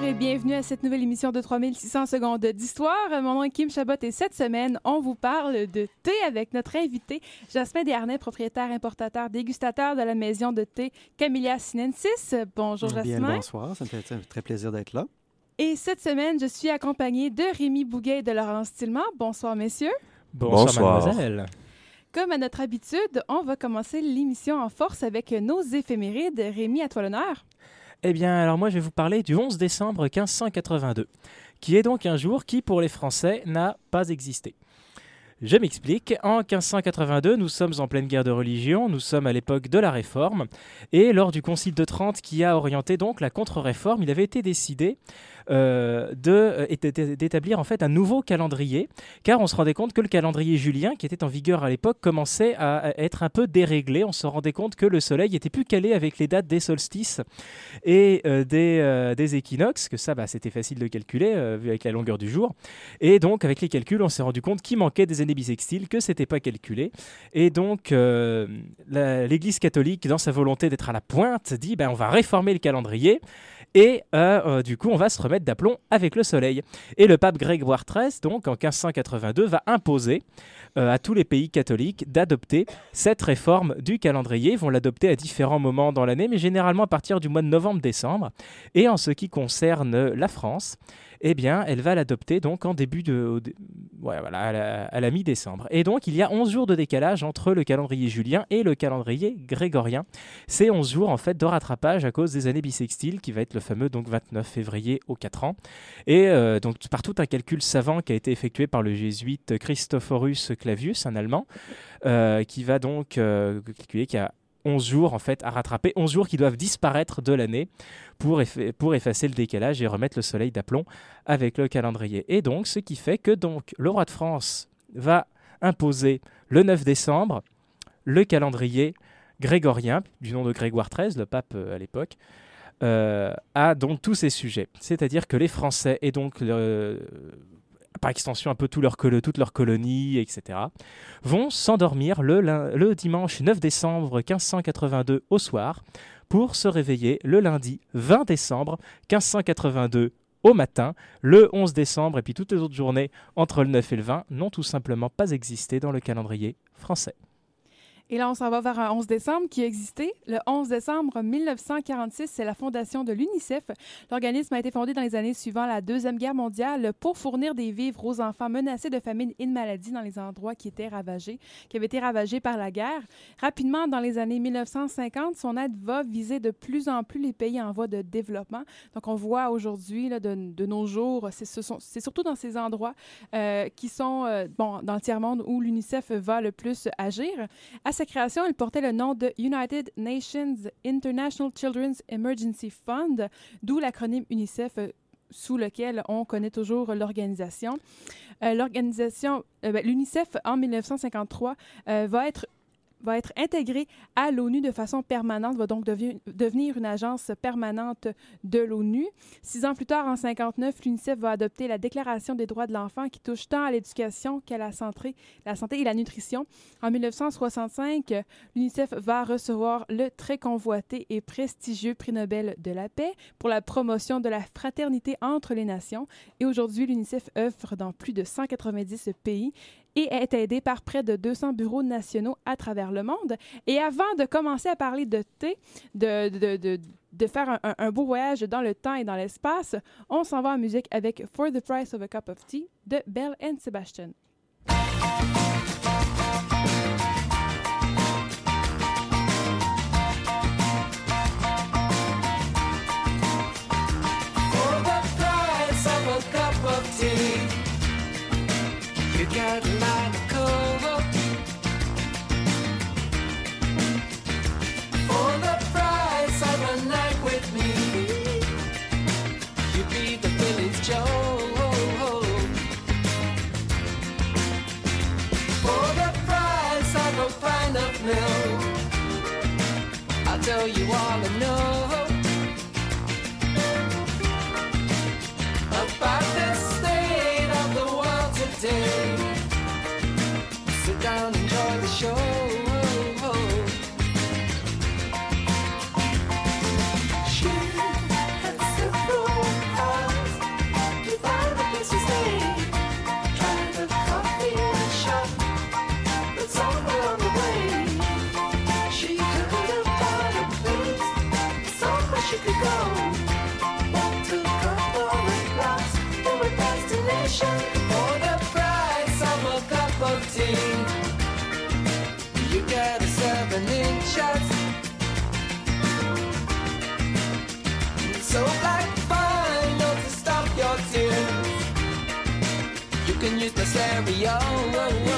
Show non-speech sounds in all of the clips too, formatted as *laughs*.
Bonsoir et bienvenue à cette nouvelle émission de 3600 secondes d'histoire. Mon nom est Kim Chabot et cette semaine, on vous parle de thé avec notre invité Jasmin Desharnais, propriétaire, importateur, dégustateur de la maison de thé Camellia Sinensis. Bonjour Bien, Jasmin. bonsoir, ça me fait très plaisir d'être là. Et cette semaine, je suis accompagnée de Rémi Bouguet et de Laurence Tillman. Bonsoir messieurs. Bonsoir, Bonsoir. mademoiselle. Comme à notre habitude, on va commencer l'émission en force avec nos éphémérides. Rémi, à toi l'honneur. Eh bien, alors moi, je vais vous parler du 11 décembre 1582, qui est donc un jour qui, pour les Français, n'a pas existé. Je m'explique. En 1582, nous sommes en pleine guerre de religion, nous sommes à l'époque de la Réforme, et lors du Concile de Trente qui a orienté donc la contre-réforme, il avait été décidé euh, euh, d'établir en fait un nouveau calendrier, car on se rendait compte que le calendrier julien, qui était en vigueur à l'époque, commençait à être un peu déréglé. On se rendait compte que le soleil était plus calé avec les dates des solstices et euh, des, des équinoxes, que ça, bah, c'était facile de calculer vu avec la longueur du jour. Et donc, avec les calculs, on s'est rendu compte qu'il manquait des années bissextiles, que c'était pas calculé. Et donc, l'Église catholique, dans sa volonté d'être à la pointe, dit ben, on va réformer le calendrier. Et euh, euh, du coup, on va se remettre d'aplomb avec le soleil. Et le pape Grégoire XIII, donc en 1582, va imposer euh, à tous les pays catholiques d'adopter cette réforme du calendrier. Ils vont l'adopter à différents moments dans l'année, mais généralement à partir du mois de novembre-décembre. Et en ce qui concerne la France, eh bien, elle va l'adopter donc en début de, voilà, à la, la mi-décembre. Et donc, il y a 11 jours de décalage entre le calendrier julien et le calendrier grégorien. C'est 11 jours en fait de rattrapage à cause des années bissextiles, qui va être le fameux donc 29 février au 4 ans. Et euh, donc par tout un calcul savant qui a été effectué par le jésuite Christophorus Clavius, un Allemand, euh, qui va donc euh, calculer qu'il y a 11 jours en fait à rattraper, 11 jours qui doivent disparaître de l'année pour, effa- pour effacer le décalage et remettre le soleil d'aplomb avec le calendrier. Et donc ce qui fait que donc le roi de France va imposer le 9 décembre le calendrier grégorien du nom de Grégoire XIII, le pape euh, à l'époque, euh, donc tous ces sujets. C'est-à-dire que les Français et donc le- par extension un peu tout leur colo- toutes leurs colonies, etc., vont s'endormir le dimanche 9 décembre 1582 au soir pour se réveiller le lundi 20 décembre 1582 au matin, le 11 décembre et puis toutes les autres journées entre le 9 et le 20 n'ont tout simplement pas existé dans le calendrier français. Et là, on s'en va vers un 11 décembre qui a existé. Le 11 décembre 1946, c'est la fondation de l'UNICEF. L'organisme a été fondé dans les années suivant la Deuxième Guerre mondiale pour fournir des vivres aux enfants menacés de famine et de maladie dans les endroits qui étaient ravagés, qui avaient été ravagés par la guerre. Rapidement, dans les années 1950, son aide va viser de plus en plus les pays en voie de développement. Donc, on voit aujourd'hui, de, nos jours, c'est surtout dans ces endroits euh, qui sont, euh, dans le tiers-monde où l'UNICEF va le plus agir. Sa création, elle portait le nom de United Nations International Children's Emergency Fund, d'où l'acronyme UNICEF euh, sous lequel on connaît toujours l'organisation. Euh, L'organisation, euh, ben, l'UNICEF en 1953 euh, va être va être intégrée à l'ONU de façon permanente, va donc devenir une agence permanente de l'ONU. Six ans plus tard, en 59, l'UNICEF va adopter la Déclaration des droits de l'enfant qui touche tant à l'éducation qu'à la santé, la santé et la nutrition. En 1965, euh, l'UNICEF va recevoir le très convoité et prestigieux prix Nobel de la paix pour la promotion de la fraternité entre les nations. Et aujourd'hui, l'UNICEF œuvre dans plus de 190 pays et est aidé par près de 200 bureaux nationaux à travers le monde. Et avant de commencer à parler de thé, de, de, de, de faire un, un- beau voyage dans le temps et dans l'espace, on s'en va en musique avec For the Price of a Cup of Tea de Belle and Sebastian. show you all seven-inch shot. So black fine, not to stop your tears. You can use the stereo.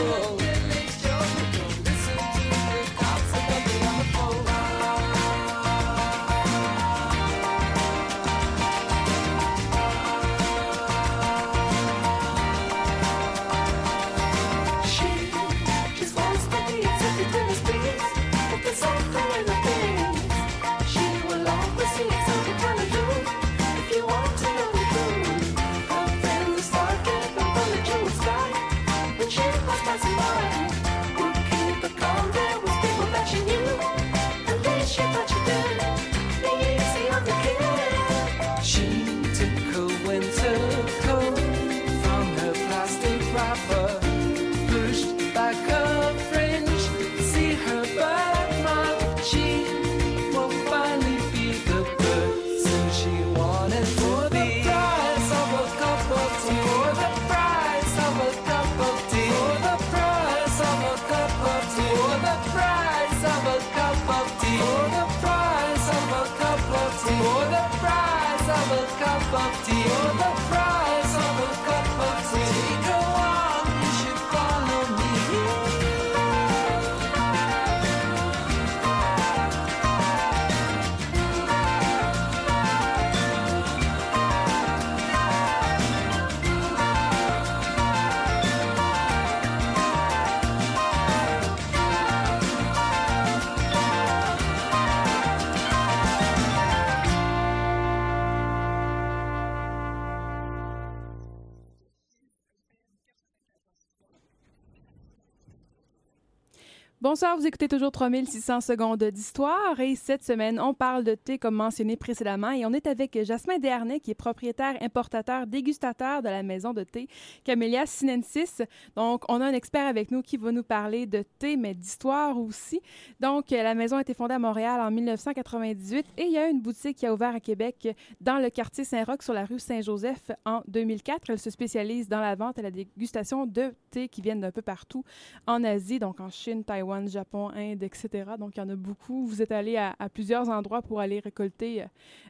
Bonsoir, vous écoutez toujours 3600 secondes d'histoire et cette semaine, on parle de thé comme mentionné précédemment et on est avec Jasmin Desharnais qui est propriétaire, importateur, dégustateur de la maison de thé Camellia Sinensis. Donc, on a un expert avec nous qui va nous parler de thé mais d'histoire aussi. Donc, la maison a été fondée à Montréal en 1998 et il y a une boutique qui a ouvert à Québec dans le quartier Saint-Roch sur la rue Saint-Joseph en 2004. Elle se spécialise dans la vente et la dégustation de thé qui viennent d'un peu partout en Asie, donc en Chine, Taïwan, Japon, Inde, etc. Donc, il y en a beaucoup. Vous êtes allé à, à plusieurs endroits pour aller récolter, euh,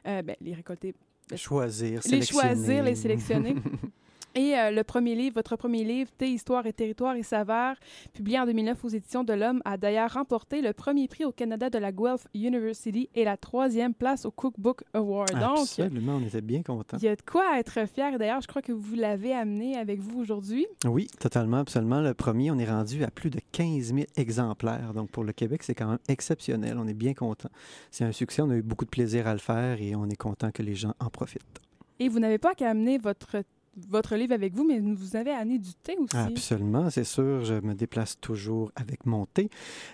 euh, ben, les récolter, Choisir, les sélectionner. choisir, les sélectionner. *laughs* Et euh, le premier livre, votre premier livre, Thé, Histoire et Territoire et Saveurs, publié en 2009 aux éditions de l'Homme, a d'ailleurs remporté le premier prix au Canada de la Guelph University et la troisième place au Cookbook Award. Donc, Absolument, on était bien contents. il y a de quoi être fier. D'ailleurs, je crois que vous l'avez amené avec vous aujourd'hui. Oui, totalement, absolument. Le premier, on est rendu à plus de 15 000 exemplaires. Donc, pour le Québec, c'est quand même exceptionnel. On est bien content. C'est un succès. On a eu beaucoup de plaisir à le faire et on est content que les gens en profitent. Et vous n'avez pas qu'à amener votre, votre livre avec vous, mais vous avez amené du thé aussi. Absolument, c'est sûr. Je me déplace toujours avec mon thé.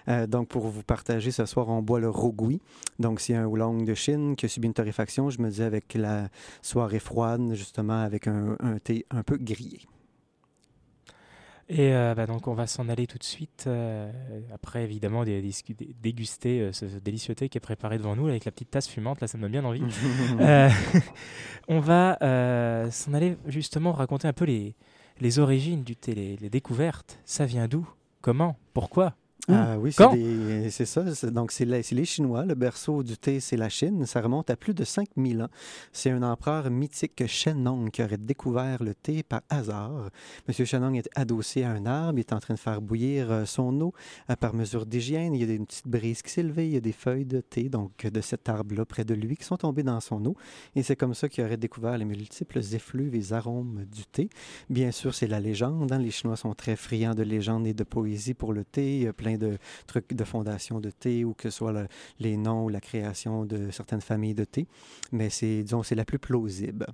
Euh, donc, pour vous partager ce soir, on boit le Rogui. Donc, c'est un oolong de Chine qui a subi une torréfaction. Je me dis avec la soirée froide, justement, avec un, un thé un peu grillé. Et euh, bah, donc on va s'en aller tout de suite. euh, après évidemment déguster euh, ce délicieux thé qui est préparé devant nous avec la petite tasse fumante. Là ça me donne bien envie. *laughs* *laughs* On va s'en aller justement raconter un peu les, les origines du thé, les, les découvertes. Ça vient d'où? Comment? Pourquoi? Ah oui, c'est ça. Donc, c'est les Chinois. Le berceau du thé, c'est la Chine. Ça remonte à plus de 5000 ans. C'est un empereur mythique, Shennong, qui aurait découvert le thé par hasard. Monsieur Shennong est adossé à un arbre. Il est en train de faire bouillir euh, son eau euh, par mesure d'hygiène. Il y a une petite brise qui s'est levée. Il y a des feuilles de thé, donc de cet arbre-là, près de lui, qui sont tombées dans son eau. Et c'est comme ça qu'il aurait découvert les multiples effluves et arômes du thé. Bien sûr, c'est la légende. hein. Les Chinois sont très friands de légendes et de poésie pour le thé. Plein de trucs de fondation de thé ou que ce soit le- les noms ou la création de certaines familles de thé. Mais c'est, disons, c'est la plus plausible.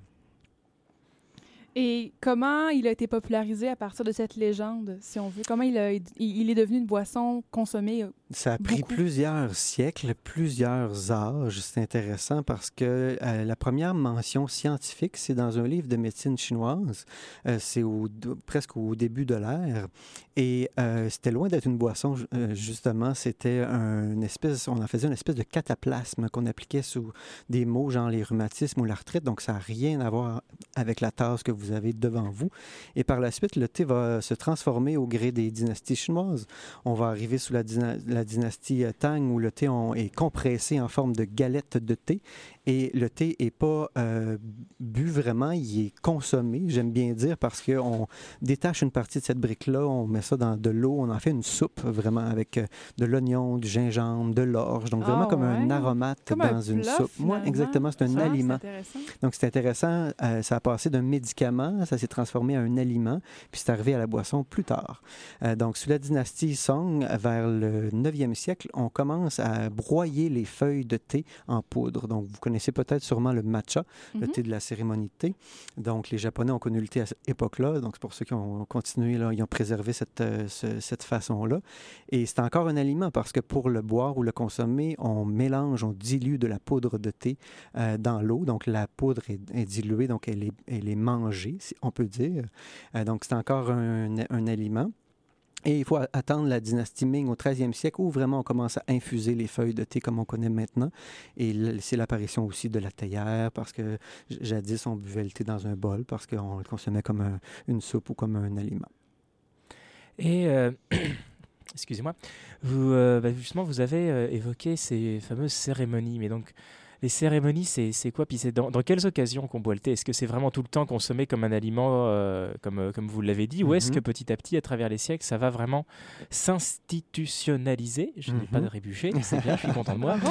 Et comment il a été popularisé à partir de cette légende, si on veut? Comment il, a- il, il est devenu une boisson consommée? euh, Ça a pris Beaucoup? plusieurs siècles, plusieurs âges. C'est intéressant parce que euh, la première mention scientifique, c'est dans un livre de médecine chinoise. Euh, c'est au, presque au début de l'ère. Et euh, c'était loin d'être une boisson, ju- justement. C'était un une espèce, on en faisait une espèce de cataplasme qu'on appliquait sous des mots genre les rhumatismes ou l'arthrite. Donc, ça n'a rien à voir avec la tasse que vous vous avez devant vous. Et par la suite, le thé va se transformer au gré des dynasties chinoises. On va arriver sous la, la dynastie Tang où le thé on- est compressé en forme de galette de thé. Et le thé n'est pas euh, bu vraiment, il est consommé, j'aime bien dire, parce qu'on détache une partie de cette brique-là, on met ça dans de l'eau, on en fait une soupe vraiment avec euh, de l'oignon, du gingembre, de l'orge. Donc vraiment Ah comme un aromate Comme dans un une plat, soupe. Moi, exactement, c'est un Ah, aliment. Donc, c'est intéressant. euh, ça a passé d'un médicament, ça s'est transformé en un aliment, puis c'est arrivé à la boisson plus tard. Euh, donc, sous la dynastie Song, vers le 9e siècle, on commence à broyer les feuilles de thé en poudre. Donc, vous connaissez peut-être sûrement le matcha, le Mhm. thé de la cérémonie de thé. Donc, les Japonais ont connu le thé à cette époque-là. Donc, c'est pour ceux qui ont continué, là, ils ont préservé cette, euh, ce- cette façon-là. Et c'est encore un aliment parce que pour le boire ou le consommer, on mélange, on dilue de la poudre de thé euh, dans l'eau. Donc, la poudre est, est diluée, donc elle est, elle est mangée, si on peut dire. Euh, donc, c'est encore un, un aliment. Et il faut attendre la dynastie Ming au 13e siècle où vraiment on commence à infuser les feuilles de thé comme on connaît maintenant. Et c'est l'apparition aussi de la théière parce que jadis on buvait le thé dans un bol parce qu'on le consommait comme un- une soupe ou comme un aliment. Et euh, *coughs* excusez-moi, euh, bah, justement vous avez euh, évoqué ces fameuses cérémonies, mais donc les cérémonies, c'est quoi? Puis c'est dans, dans quelles occasions qu'on boit le thé? Est-ce que c'est vraiment tout le temps consommé comme un aliment, euh, comme, euh, comme vous l'avez dit, ou est-ce Mhm. que petit à petit, à travers les siècles, ça va vraiment s'institutionnaliser? Je n'ai pas Mhm. de rébuché, c'est bien, je suis content de moi. *laughs*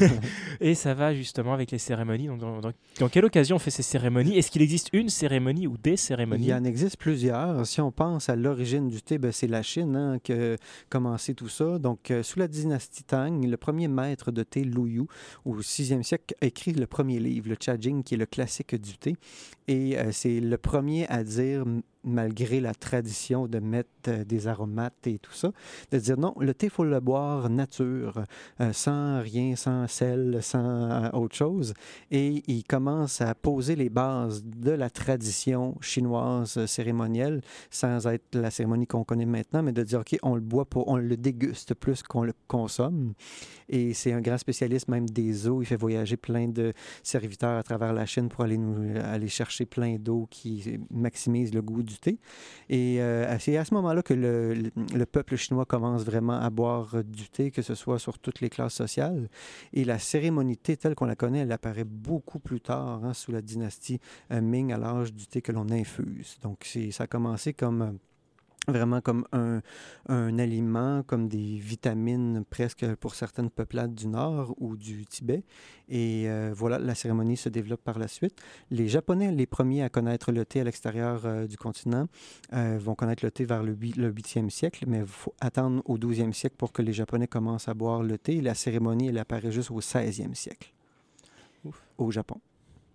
*laughs* Et ça va justement avec les cérémonies. Donc, dans, dans- dans quelle occasion on fait ces cérémonies? Est-ce qu'il existe une cérémonie ou des Il cérémonies? Y en existe plusieurs. Si on pense à l'origine du thé, ben, c'est la Chine hein, qui a commencé tout ça. Donc, euh, sous la dynastie Tang, le premier maître de thé, Lu Yu, au 6e siècle, a écrit le premier livre, le Cha Jing, qui est le classique du thé. Et euh, c'est le premier à dire, malgré la tradition de mettre euh, des aromates et tout ça, de dire non, le thé, il faut le boire nature, euh, sans rien, sans sel, sans euh, autre chose. Et il commence à poser les bases de la tradition chinoise cérémonielle, sans être la cérémonie qu'on connaît maintenant, mais de dire, OK, on le boit, pour, on le déguste plus qu'on le consomme. Et c'est un grand spécialiste même des eaux. Il fait voyager plein de serviteurs à travers la Chine pour aller, nous, aller chercher plein d'eau qui maximise le goût du thé. Et euh, c'est à ce moment-là que le, le- le peuple chinois commence vraiment à boire euh, du thé, que ce soit sur toutes les classes sociales. Et la cérémonie thé telle qu'on la connaît, elle apparaît beaucoup plus tard, hein, sous la dynastie euh, Ming, à l'âge du thé que l'on infuse. Donc, ça a commencé comme... vraiment comme un, un aliment, comme des vitamines presque pour certaines peuplades du Nord ou du Tibet. Et euh, voilà, la cérémonie se développe par la suite. Les Japonais, les premiers à connaître le thé à l'extérieur euh, du continent, euh, vont connaître le thé vers le, huit- le 8e siècle, mais il faut attendre au 12e siècle pour que les Japonais commencent à boire le thé. La cérémonie, elle apparaît juste au 16e siècle Ouf. au Japon.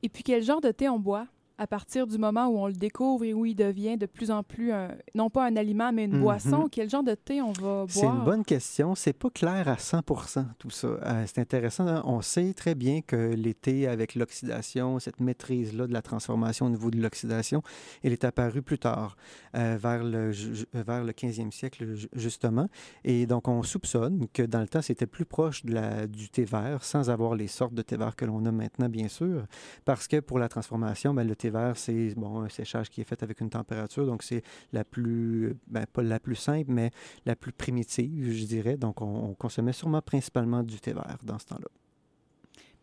Et puis, quel genre de thé on boit? À partir du moment où on le découvre et où il devient de plus en plus, un- non pas un aliment, mais une Mhm. boisson? Quel genre de thé on va boire? C'est une bonne question. C'est pas clair à 100 tout ça. Euh, c'est intéressant. hein. On sait très bien que l'été, avec l'oxydation, cette maîtrise-là de la transformation au niveau de l'oxydation, elle est apparue plus tard, euh, vers, le, vers le 15e siècle, ju- justement. Et donc, on soupçonne que dans le temps, c'était plus proche de la, du thé vert, sans avoir les sortes de thé vert que l'on a maintenant, bien sûr. Parce que pour la transformation, ben, le thé c'est bon, un séchage qui est fait avec une température. Donc, c'est la plus, ben, pas la plus simple, mais la plus primitive, je dirais. Donc, on, on consommait sûrement principalement du thé vert dans ce temps-là.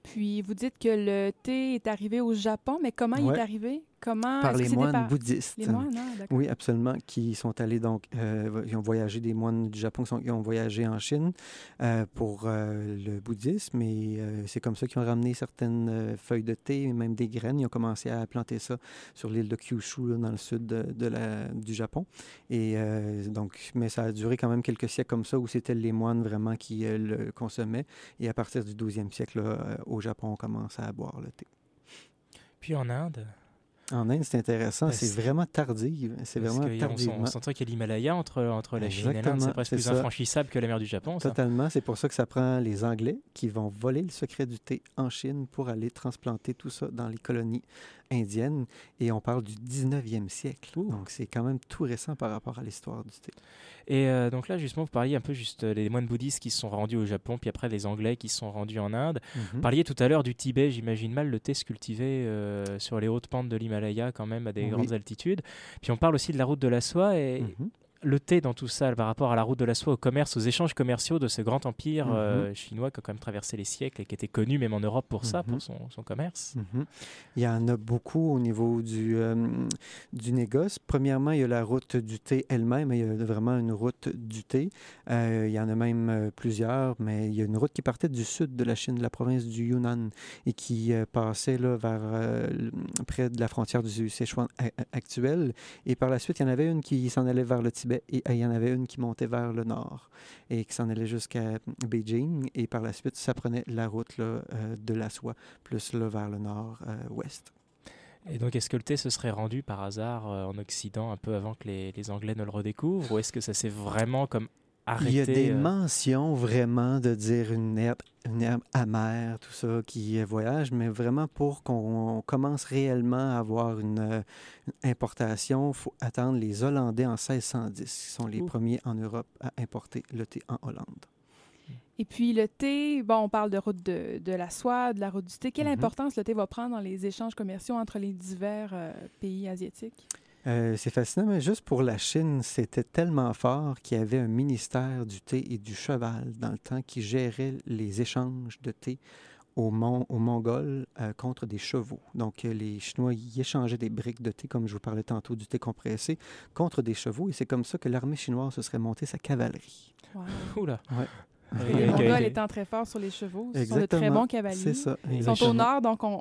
Puis, vous dites que le thé est arrivé au Japon, mais comment il est arrivé? Comment? Par les moines par- bouddhistes. Les moines, ah. Oui, absolument, qui sont allés donc, euh, ils ont voyagé, des moines du Japon qui, sont- qui ont voyagé en Chine euh, pour euh, le bouddhisme et euh, c'est comme ça qu'ils ont ramené certaines euh, feuilles de thé et même des graines. Ils ont commencé à planter ça sur l'île de Kyushu, là, dans le sud de, de la, du Japon. Et euh, donc, mais ça a duré quand même quelques siècles comme ça où c'était les moines vraiment qui euh, le consommaient. Et à partir du 12e siècle, là, euh, au Japon, on commence à boire le thé. Puis en Inde? En Inde, c'est intéressant, c'est vraiment tardif. C'est vraiment a- on s'entend qu'il y a l'Himalaya entre, entre la Chine et l'Inde. C'est presque plus ça. infranchissable que la mer du Japon. Totalement. C'est pour ça que ça prend les Anglais qui vont voler le secret du thé en Chine pour aller transplanter tout ça dans les colonies indiennes. Et on parle du 19e siècle. Donc, c'est quand même tout récent par rapport à l'histoire du thé. Et euh, donc là, justement, vous parliez un peu juste euh, les moines bouddhistes qui se sont rendus au Japon, puis après les Anglais qui se sont rendus en Inde. Mhm. Vous parliez tout à l'heure du Tibet, j'imagine mal le thé se cultiver euh, sur les hautes pentes de l'Himalaya. quand même à des Oui. grandes altitudes. Puis on parle aussi de la route de la soie et Mhm. Le thé dans tout ça par rapport à la route de la soie, au commerce, aux échanges commerciaux de ce grand empire Mhm. euh, chinois qui a quand même traversé les siècles et qui était connu même en Europe pour ça, Mhm. pour son, son commerce. Mhm. Il y en a beaucoup au niveau du, euh, du négoce. Premièrement, il y a la route du thé elle-même. Il y a vraiment une route du thé. Euh, il y en a même plusieurs, mais il y a une route qui partait du sud de la Chine, de la province du Yunnan, et qui passait là, vers près de la frontière du Sichuan actuel. Et par la suite, il y en avait une qui s'en allait vers le Tibet et euh, il y en avait une qui montait vers le nord et qui s'en allait jusqu'à Beijing. Et par la suite, ça prenait la route là, euh, de la soie, plus là, vers le nord-ouest. Et donc, est-ce que le thé se serait rendu par hasard euh, en Occident un peu avant que les, les Anglais ne le redécouvrent Ou est-ce que ça s'est vraiment comme Il y a des euh, mentions vraiment de dire une herbe, une herbe amère, tout ça, qui euh, voyage, mais vraiment pour qu'on commence réellement à avoir une, euh, une importation, il faut attendre les Hollandais en 1610, qui sont les Ouh. premiers en Europe à importer le thé en Hollande. Et puis le thé, bon, on parle de route de, de la soie, de la route du thé. Quelle Mhm. importance le thé va prendre dans les échanges commerciaux entre les divers euh, pays asiatiques? Euh, c'est fascinant, mais juste pour la Chine, c'était tellement fort qu'il y avait un ministère du thé et du cheval dans le temps qui gérait les échanges de thé aux, Mon- aux Mongols euh, contre des chevaux. Donc, euh, les Chinois y échangeaient des briques de thé, comme je vous parlais tantôt du thé compressé, contre des chevaux. Et c'est comme ça que l'armée chinoise se serait montée sa cavalerie. Wow. Oula. Ouais. Les Mongols étant très forts sur les chevaux, ce sont de très bons cavaliers. C'est ça. Ils sont au nord, donc on,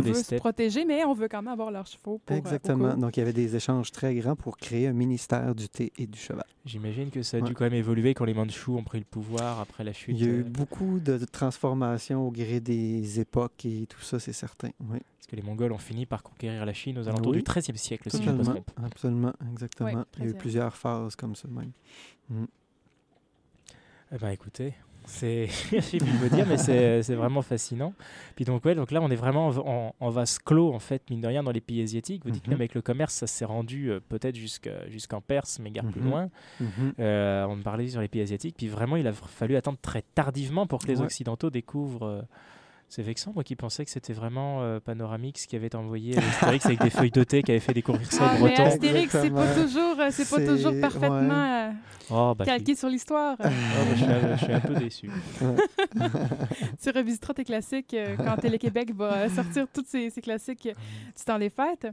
veut se steppes. protéger, mais on veut quand même avoir leurs chevaux pour, euh, Exactement. Donc, il y avait des échanges très grands pour créer un ministère du thé et du cheval. J'imagine que ça a Ouais. dû quand même évoluer quand les Mandchous ont pris le pouvoir après la chute. Il y a eu euh, beaucoup de transformations au gré des époques et tout ça, c'est certain. Oui. Parce que les Mongols ont fini par conquérir la Chine aux alentours Oui. du XIIIe siècle, si je ne me trompe. absolument, exactement. Ouais, Il y a eu 13e. plusieurs phases comme ça même. Mm. Eh ben écoutez, c'est, je sais plus quoi dire, mais c'est, c'est vraiment fascinant. Puis donc ouais, donc là on est vraiment en, vase clos en fait, mine de rien, dans les pays asiatiques. Vous dites Mhm. même avec le commerce, ça s'est rendu euh, peut-être jusqu'à- jusqu'en Perse, mais guère plus Mhm. loin. Mhm. Euh, on parlait sur les pays asiatiques, puis vraiment il a fallu attendre très tardivement pour que les Ouais. Occidentaux découvrent. euh, c'est vexant, moi qui pensais que c'était vraiment euh, Panoramix qui avait envoyé *laughs* Astérix avec des feuilles de thé, qui avait fait découvrir ça Ah, au mais breton. Astérix, c'est pas toujours, euh, c'est pas toujours ouais. parfaitement euh, Oh, bah, je, calqué sur l'histoire. oh, bah, je suis un- je suis un peu déçu. *laughs* tu revisiteras tes classiques euh, quand Télé-Québec va sortir tous ces, ces classiques euh, du temps des fêtes,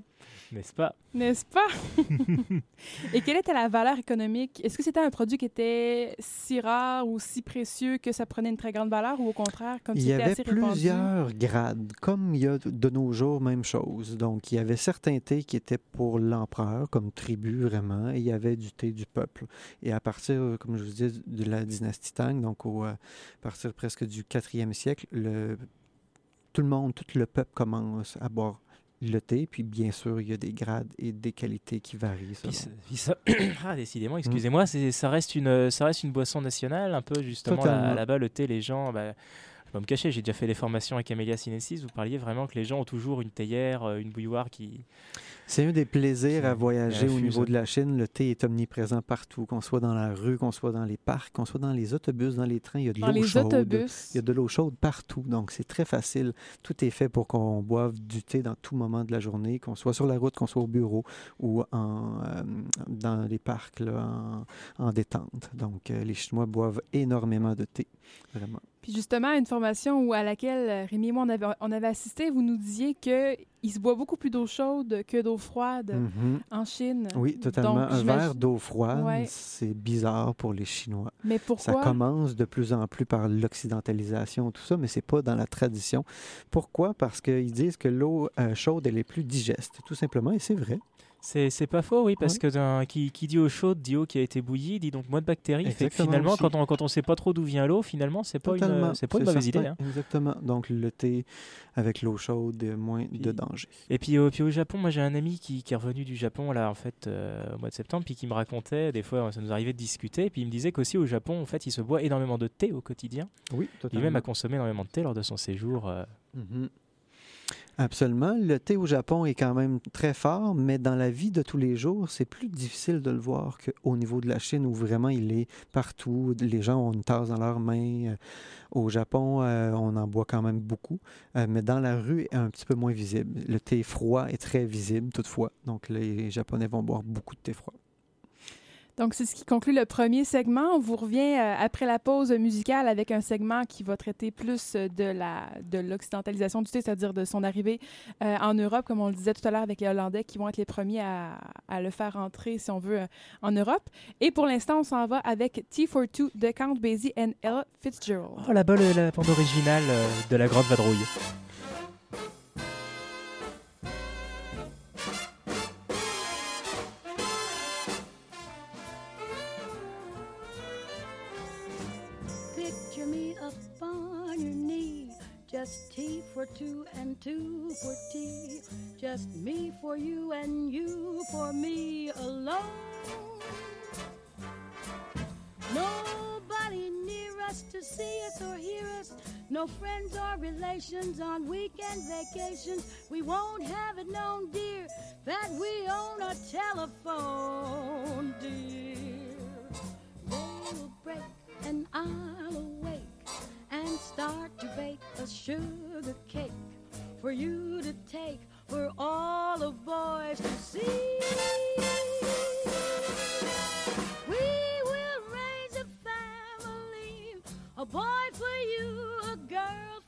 N'est-ce pas? N'est-ce pas? *laughs* Et quelle était la valeur économique? Est-ce que c'était un produit qui était si rare ou si précieux que ça prenait une très grande valeur ou au contraire, comme Il y c'était avait assez répandu? Plusieurs grades, comme il y a de nos jours, même chose. Donc, il y avait certains thés qui étaient pour l'empereur, comme tribut vraiment, et il y avait du thé du peuple. Et à partir, comme je vous disais, de la dynastie Tang, donc au, euh, à partir presque du 4e siècle, le, tout le monde, tout le peuple commence à boire le thé. Puis, bien sûr, il y a des grades et des qualités qui varient. Puis selon. ça- puis ça- *coughs* ah, décidément, Mm. excusez-moi, ça, reste une, ça reste une boisson nationale, un peu justement là- là-bas, le thé, les gens. Bah, je vais pas me cacher, j'ai déjà fait des formations avec Amelia Sinensis. Vous parliez vraiment que les gens ont toujours une théière, euh, une bouilloire qui. C'est un des plaisirs à voyager au niveau de la Chine. Le thé est omniprésent partout, qu'on soit dans la rue, qu'on soit dans les parcs, qu'on soit dans les autobus, dans les trains. Il y a de l'eau chaude. autobus. Il y a de l'eau chaude partout, donc c'est très facile. Tout est fait pour qu'on boive du thé dans tout moment de la journée, qu'on soit sur la route, qu'on soit au bureau ou en, euh, dans les parcs là, en, en détente. Donc euh, les Chinois boivent énormément de thé, vraiment. Puis justement, à une formation où, à laquelle euh, Rémi et moi, on avait, on avait assisté, vous nous disiez qu'il se boit beaucoup plus d'eau chaude que d'eau froide Mhm. en Chine. Oui, totalement. Donc, Un verre d'eau froide, Ouais. c'est bizarre pour les Chinois. Mais Ça pourquoi? commence de plus en plus par l'occidentalisation, tout ça, mais c'est pas dans la tradition. Pourquoi? Parce qu'ils disent que l'eau euh, chaude, elle est plus digeste, tout simplement, et c'est vrai. C'est pas faux, oui, parce que qui, qui dit eau chaude dit eau qui a été bouillie, dit donc moins de bactéries. Fait finalement, aussi. quand on quand on sait pas trop d'où vient l'eau, finalement, c'est pas Totalement. une, c'est pas une mauvaise idée. hein. Exactement. Donc, le thé avec l'eau chaude, euh, moins de danger. Et puis, au- puis au Japon, moi j'ai un ami qui, qui est revenu du Japon là en fait euh, au mois de septembre, puis qui me racontait des fois, ça nous arrivait de discuter, puis il me disait qu'aussi au Japon, en fait, il se boit énormément de thé au quotidien. Oui, Il même a consommé énormément de thé lors de son séjour. euh, Mhm. Absolument. Le thé au Japon est quand même très fort, mais dans la vie de tous les jours, c'est plus difficile de le voir qu'au niveau de la Chine où vraiment il est partout. Les gens ont une tasse dans leurs mains. Euh, Au Japon, euh, on en boit quand même beaucoup, euh, mais dans la rue, un petit peu moins visible. Le thé froid est très visible toutefois, donc les Japonais vont boire beaucoup de thé froid. Donc, c'est ce qui conclut le premier segment. On vous revient euh, après la pause musicale avec un segment qui va traiter plus euh, de la de l'occidentalisation du thé, c'est-à-dire de son arrivée euh, en Europe, comme on le disait tout à l'heure avec les Hollandais qui vont être les premiers à, à le faire entrer, si on veut, en Europe. Et pour l'instant, on s'en va avec T42 de Count Basie and Ella Fitzgerald. Oh, la bonne la bande originale de la Grande Vadrouille. Just tea for two and two for tea. Just me for you and you for me alone. Nobody near us to see us or hear us. No friends or relations on weekend vacations. We won't have it known, dear, that we own a telephone, dear. They'll break and I'll awake and start to bake a sugar cake for you to take for all the boys to see. We will raise a family, a boy for you, a girl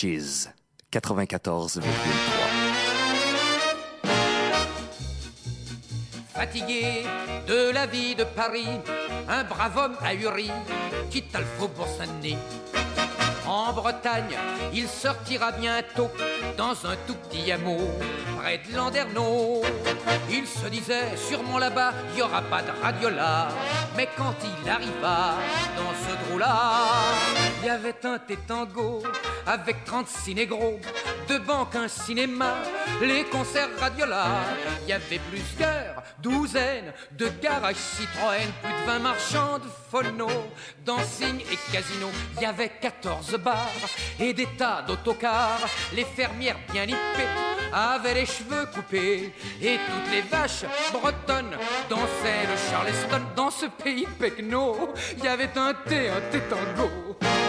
Chiz 94,3. Fatigué de la vie de Paris, un brave homme ahuri quitte le faubourg Saint-Denis. En Bretagne, il sortira bientôt dans un tout petit hameau près de Landerneau. Il se disait, sûrement là-bas, il n'y aura pas de radiola. Mais quand il arriva dans ce trou-là, il y avait un tétango avec 36 négros, deux banques, un cinéma, les concerts radiola. Il y avait plusieurs douzaines de garages Citroën, plus de 20 marchands de phono, dancing et casino. Il y avait 14 bars et des tas d'autocars. Les fermières bien lippées avaient les cheveux coupés et toutes les vaches bretonnes dansaient le charleston. Dans ce pays pecno, il y avait un thé, un thé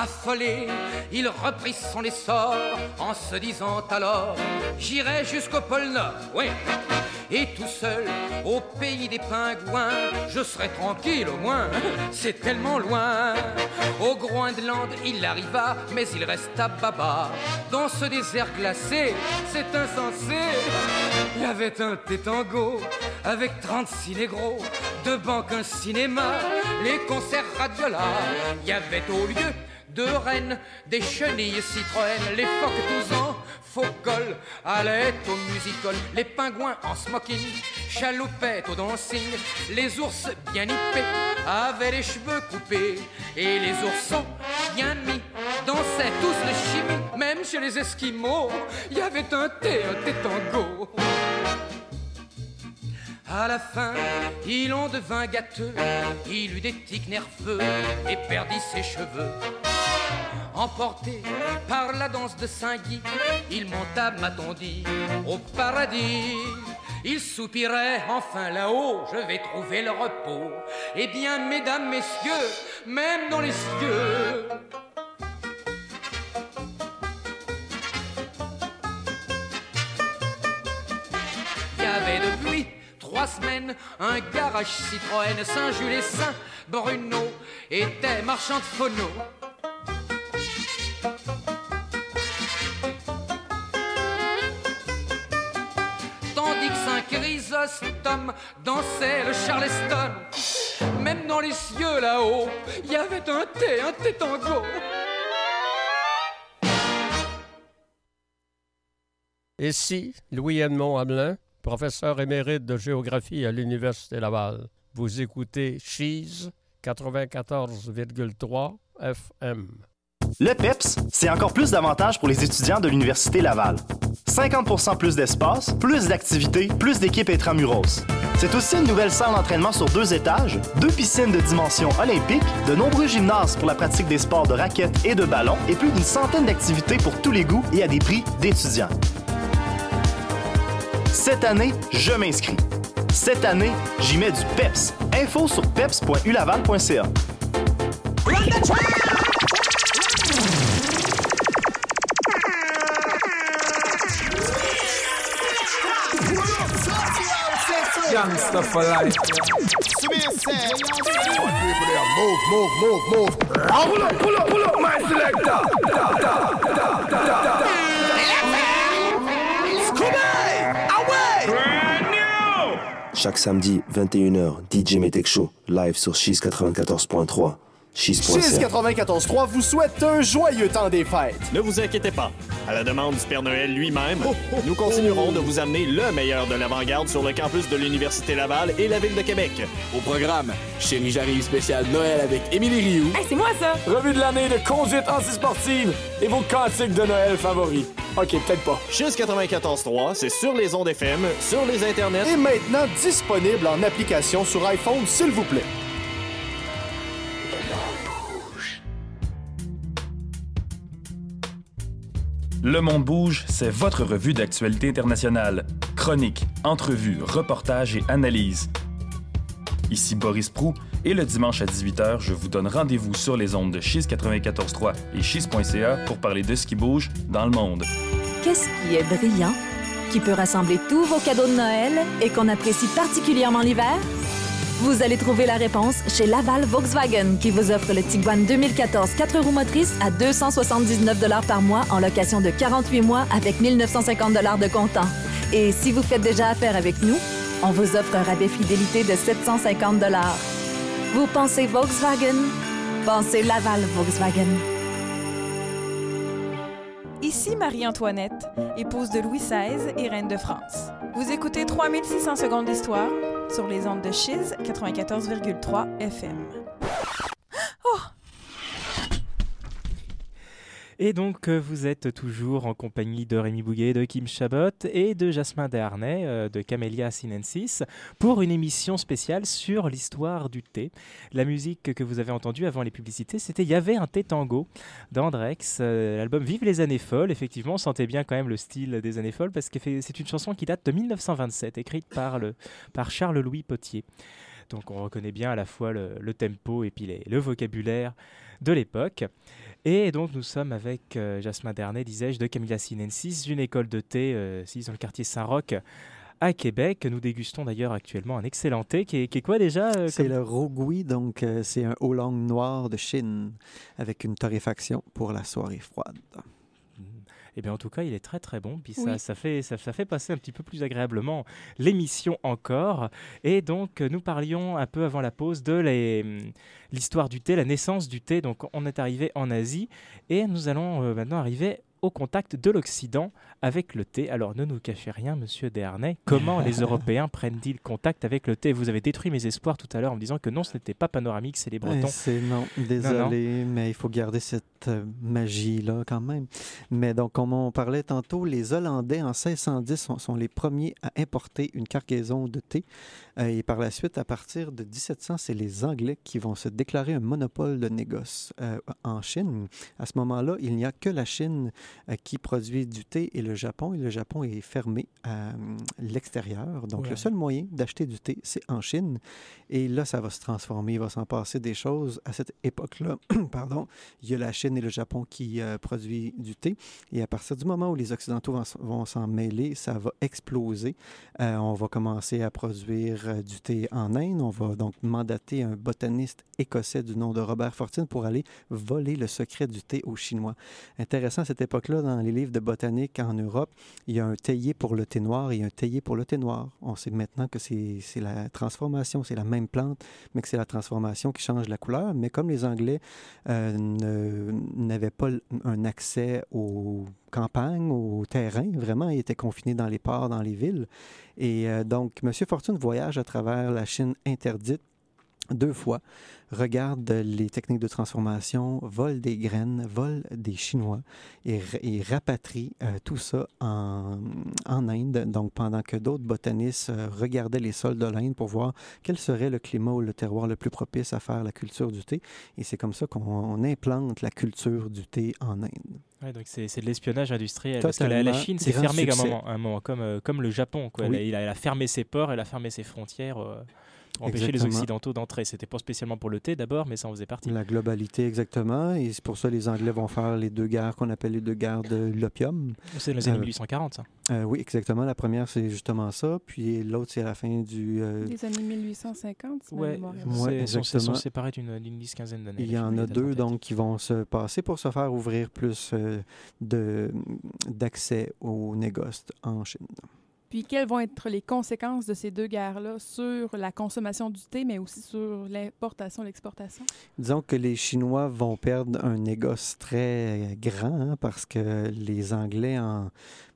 Affolé, il reprit son essor en se disant alors J'irai jusqu'au pôle Nord, oui. Et tout seul, au pays des pingouins, je serai tranquille au moins, *laughs* c'est tellement loin. Au Groenland, il arriva, mais il resta baba. Dans ce désert glacé, c'est insensé. Il y avait un tétango avec 36 négros, deux banques, un cinéma, les concerts radiola. Il y avait au lieu de rennes, des chenilles Citroën, les phoques tous en faux col, allaient au musical, les pingouins en smoking, chaloupettes au dancing, les ours bien nippés avaient les cheveux coupés, et les oursons bien mis dansaient tous le chimie, même chez les Esquimaux, il y avait un thé, un thé tango. À la fin, il en devint gâteux, il eut des tics nerveux et perdit ses cheveux. Emporté par la danse de Saint-Guy, il monta, m'a-t-on dit, au paradis. Il soupirait, enfin là-haut, je vais trouver le repos. Eh bien, mesdames, messieurs, même dans les cieux, Il y avait depuis trois semaines un garage Citroën Saint-Jules et Saint-Bruno était marchand de phono. Saint-Chrysostome dansait le Charleston. Même dans les cieux là-haut, il y avait un thé, un thé tango. Ici, Louis-Edmond Hamelin, professeur émérite de géographie à l'Université Laval. Vous écoutez Cheese 94,3 FM. Le PEPS, c'est encore plus d'avantages pour les étudiants de l'Université Laval. 50% plus d'espace, plus d'activités, plus d'équipes intramuros. C'est aussi une nouvelle salle d'entraînement sur deux étages, deux piscines de dimension olympique, de nombreux gymnases pour la pratique des sports de raquettes et de ballon, et plus d'une centaine d'activités pour tous les goûts et à des prix d'étudiants. Cette année, je m'inscris. Cette année, j'y mets du PEPS. Info sur peps.ulaval.ca. Chaque samedi, 21h, DJ Metech Show, live sur Cheese 94.3. Cheese Cheese.ca. 94.3 vous souhaite un joyeux temps des fêtes. Ne vous inquiétez pas. À la demande du Père Noël lui-même, nous continuerons de vous amener le meilleur de l'avant-garde sur le campus de l'Université Laval et la ville de Québec. Au programme, Chérie j'arrive spécial Noël avec Émilie Rioux. Hey, c'est moi ça! Revue de l'année de conduite antisportive et vos cantiques de Noël favoris. Ok, peut-être pas. Cheese 94.3, c'est sur les ondes FM, sur les internets. Et maintenant disponible en application sur iPhone, s'il vous plaît. Le Monde Bouge, c'est votre revue d'actualité internationale. Chroniques, entrevues, reportages et analyses. Ici Boris Prou, et le dimanche à 18h, je vous donne rendez-vous sur les ondes de Chiz 94.3 et Chiz.ca pour parler de ce qui bouge dans le monde. Qu'est-ce qui est brillant, qui peut rassembler tous vos cadeaux de Noël et qu'on apprécie particulièrement l'hiver? Vous allez trouver la réponse chez Laval Volkswagen qui vous offre le Tiguan 2014 4 roues motrices à 279 par mois en location de 48 mois avec 1950 de comptant. Et si vous faites déjà affaire avec nous, on vous offre un rabais fidélité de 750 Vous pensez Volkswagen? Pensez Laval Volkswagen. Ici Marie-Antoinette, épouse de Louis XVI et reine de France. Vous écoutez 3600 secondes d'histoire sur les ondes de Chiz 94,3 FM. Et donc, euh, vous êtes toujours en compagnie de Rémi Bouguet, de Kim Chabot et de Jasmin Desharnais euh, de Camellia Sinensis pour une émission spéciale sur l'histoire du thé. La musique que vous avez entendue avant les publicités, c'était y avait un thé tango d'Andrex, euh, l'album Vive les années folles. Effectivement, on sentait bien quand même le style des années folles parce que c'est une chanson qui date de 1927, écrite par, le, par Charles-Louis Potier. Donc on reconnaît bien à la fois le, tempo et puis le vocabulaire de l'époque. Et donc nous sommes avec euh, Jasmin Dernet, disais-je, de Camilla Sinensis, une école de thé, euh, ici dans le quartier Saint-Roch à Québec. Nous dégustons d'ailleurs actuellement un excellent thé qui est, qui est quoi déjà euh, C'est comme- le Rogui, donc euh, c'est un langue noir de Chine avec une torréfaction pour la soirée froide. Eh bien, en tout cas, il est très très bon. Puis ça, Oui. ça, fait, ça, ça fait passer un petit peu plus agréablement l'émission encore. Et donc, nous parlions un peu avant la pause de l'histoire du thé, la naissance du thé. Donc, on est arrivé en Asie et nous allons euh, maintenant arriver au contact de l'Occident avec le thé. Alors, ne nous cachez rien, monsieur Desharnais. Comment les *laughs* Européens prennent-ils contact avec le thé? Vous avez détruit mes espoirs tout à l'heure en me disant que non, ce n'était pas panoramique, c'est les Bretons. C'est non, désolé, mais il faut garder cette euh, magie-là quand même. Mais donc, comme on parlait tantôt, les Hollandais en 1610 sont, sont les premiers à importer une cargaison de thé. Euh, et par la suite, à partir de 1700, c'est les Anglais qui vont se déclarer un monopole de négoce euh, en Chine. À ce moment-là, il n'y a que la Chine qui produit du thé et le Japon. Et le Japon est fermé à euh, l'extérieur. Donc, Ouais. le seul moyen d'acheter du thé, c'est en Chine. Et là, ça va se transformer, il va s'en passer des choses. À cette époque-là, *clears throat* pardon, il y a la Chine et le Japon qui euh, produisent du thé. Et à partir du moment où les Occidentaux vont, s'en mêler, ça va exploser. Euh, on va commencer à produire euh, du thé en Inde. On va donc mandater un botaniste écossais du nom de Robert Fortune pour aller voler le secret du thé aux Chinois. Intéressant à cette époque-là, dans les livres de botanique en Europe, il y a un théier pour le thé noir et un théier pour le thé noir. On sait maintenant que c'est la transformation, c'est la même plante, mais que c'est la transformation qui change la couleur. Mais comme les Anglais euh, n'avaient pas un accès aux campagnes, aux terrains, vraiment, ils étaient confinés dans les ports, dans les villes. Et euh, donc, M. Fortune voyage à travers la Chine interdite deux fois, regarde les techniques de transformation, vole des graines, vole des Chinois et, et rapatrie euh, tout ça en, en Inde. Donc, pendant que d'autres botanistes euh, regardaient les sols de l'Inde pour voir quel serait le climat ou le terroir le plus propice à faire la culture du thé. Et c'est comme ça qu'on on implante la culture du thé en Inde. Ouais, donc c'est de l'espionnage industriel. Parce que la, la Totalement. Chine s'est fermée à un moment, à un moment, comme, euh, comme le Japon. Quoi. Oui. A, elle a fermé ses ports, elle a fermé ses frontières euh, empêcher les Exactement. Occidentaux d'entrer. C'était pas spécialement pour le thé d'abord, mais ça en faisait partie. La globalité, exactement. Et c'est pour ça que les Anglais vont faire les deux guerres qu'on appelle les deux guerres de l'opium. C'est dans les années Euh, 1840, ça. euh, oui, exactement. La première, c'est justement ça. Puis l'autre, c'est à la fin du... euh, Les années 1850, si Ouais, Ouais, bonne. c'est- sont, exactement. séparés d'une dix quinzaine d'années. Il y en a deux donc qui vont se passer pour se faire ouvrir plus euh, de d'accès aux négoces en Chine. Puis quelles vont être les conséquences de ces deux guerres-là sur la consommation du thé, mais aussi sur l'importation l'exportation? Disons que les Chinois vont perdre un négoce très grand hein, parce que les Anglais, en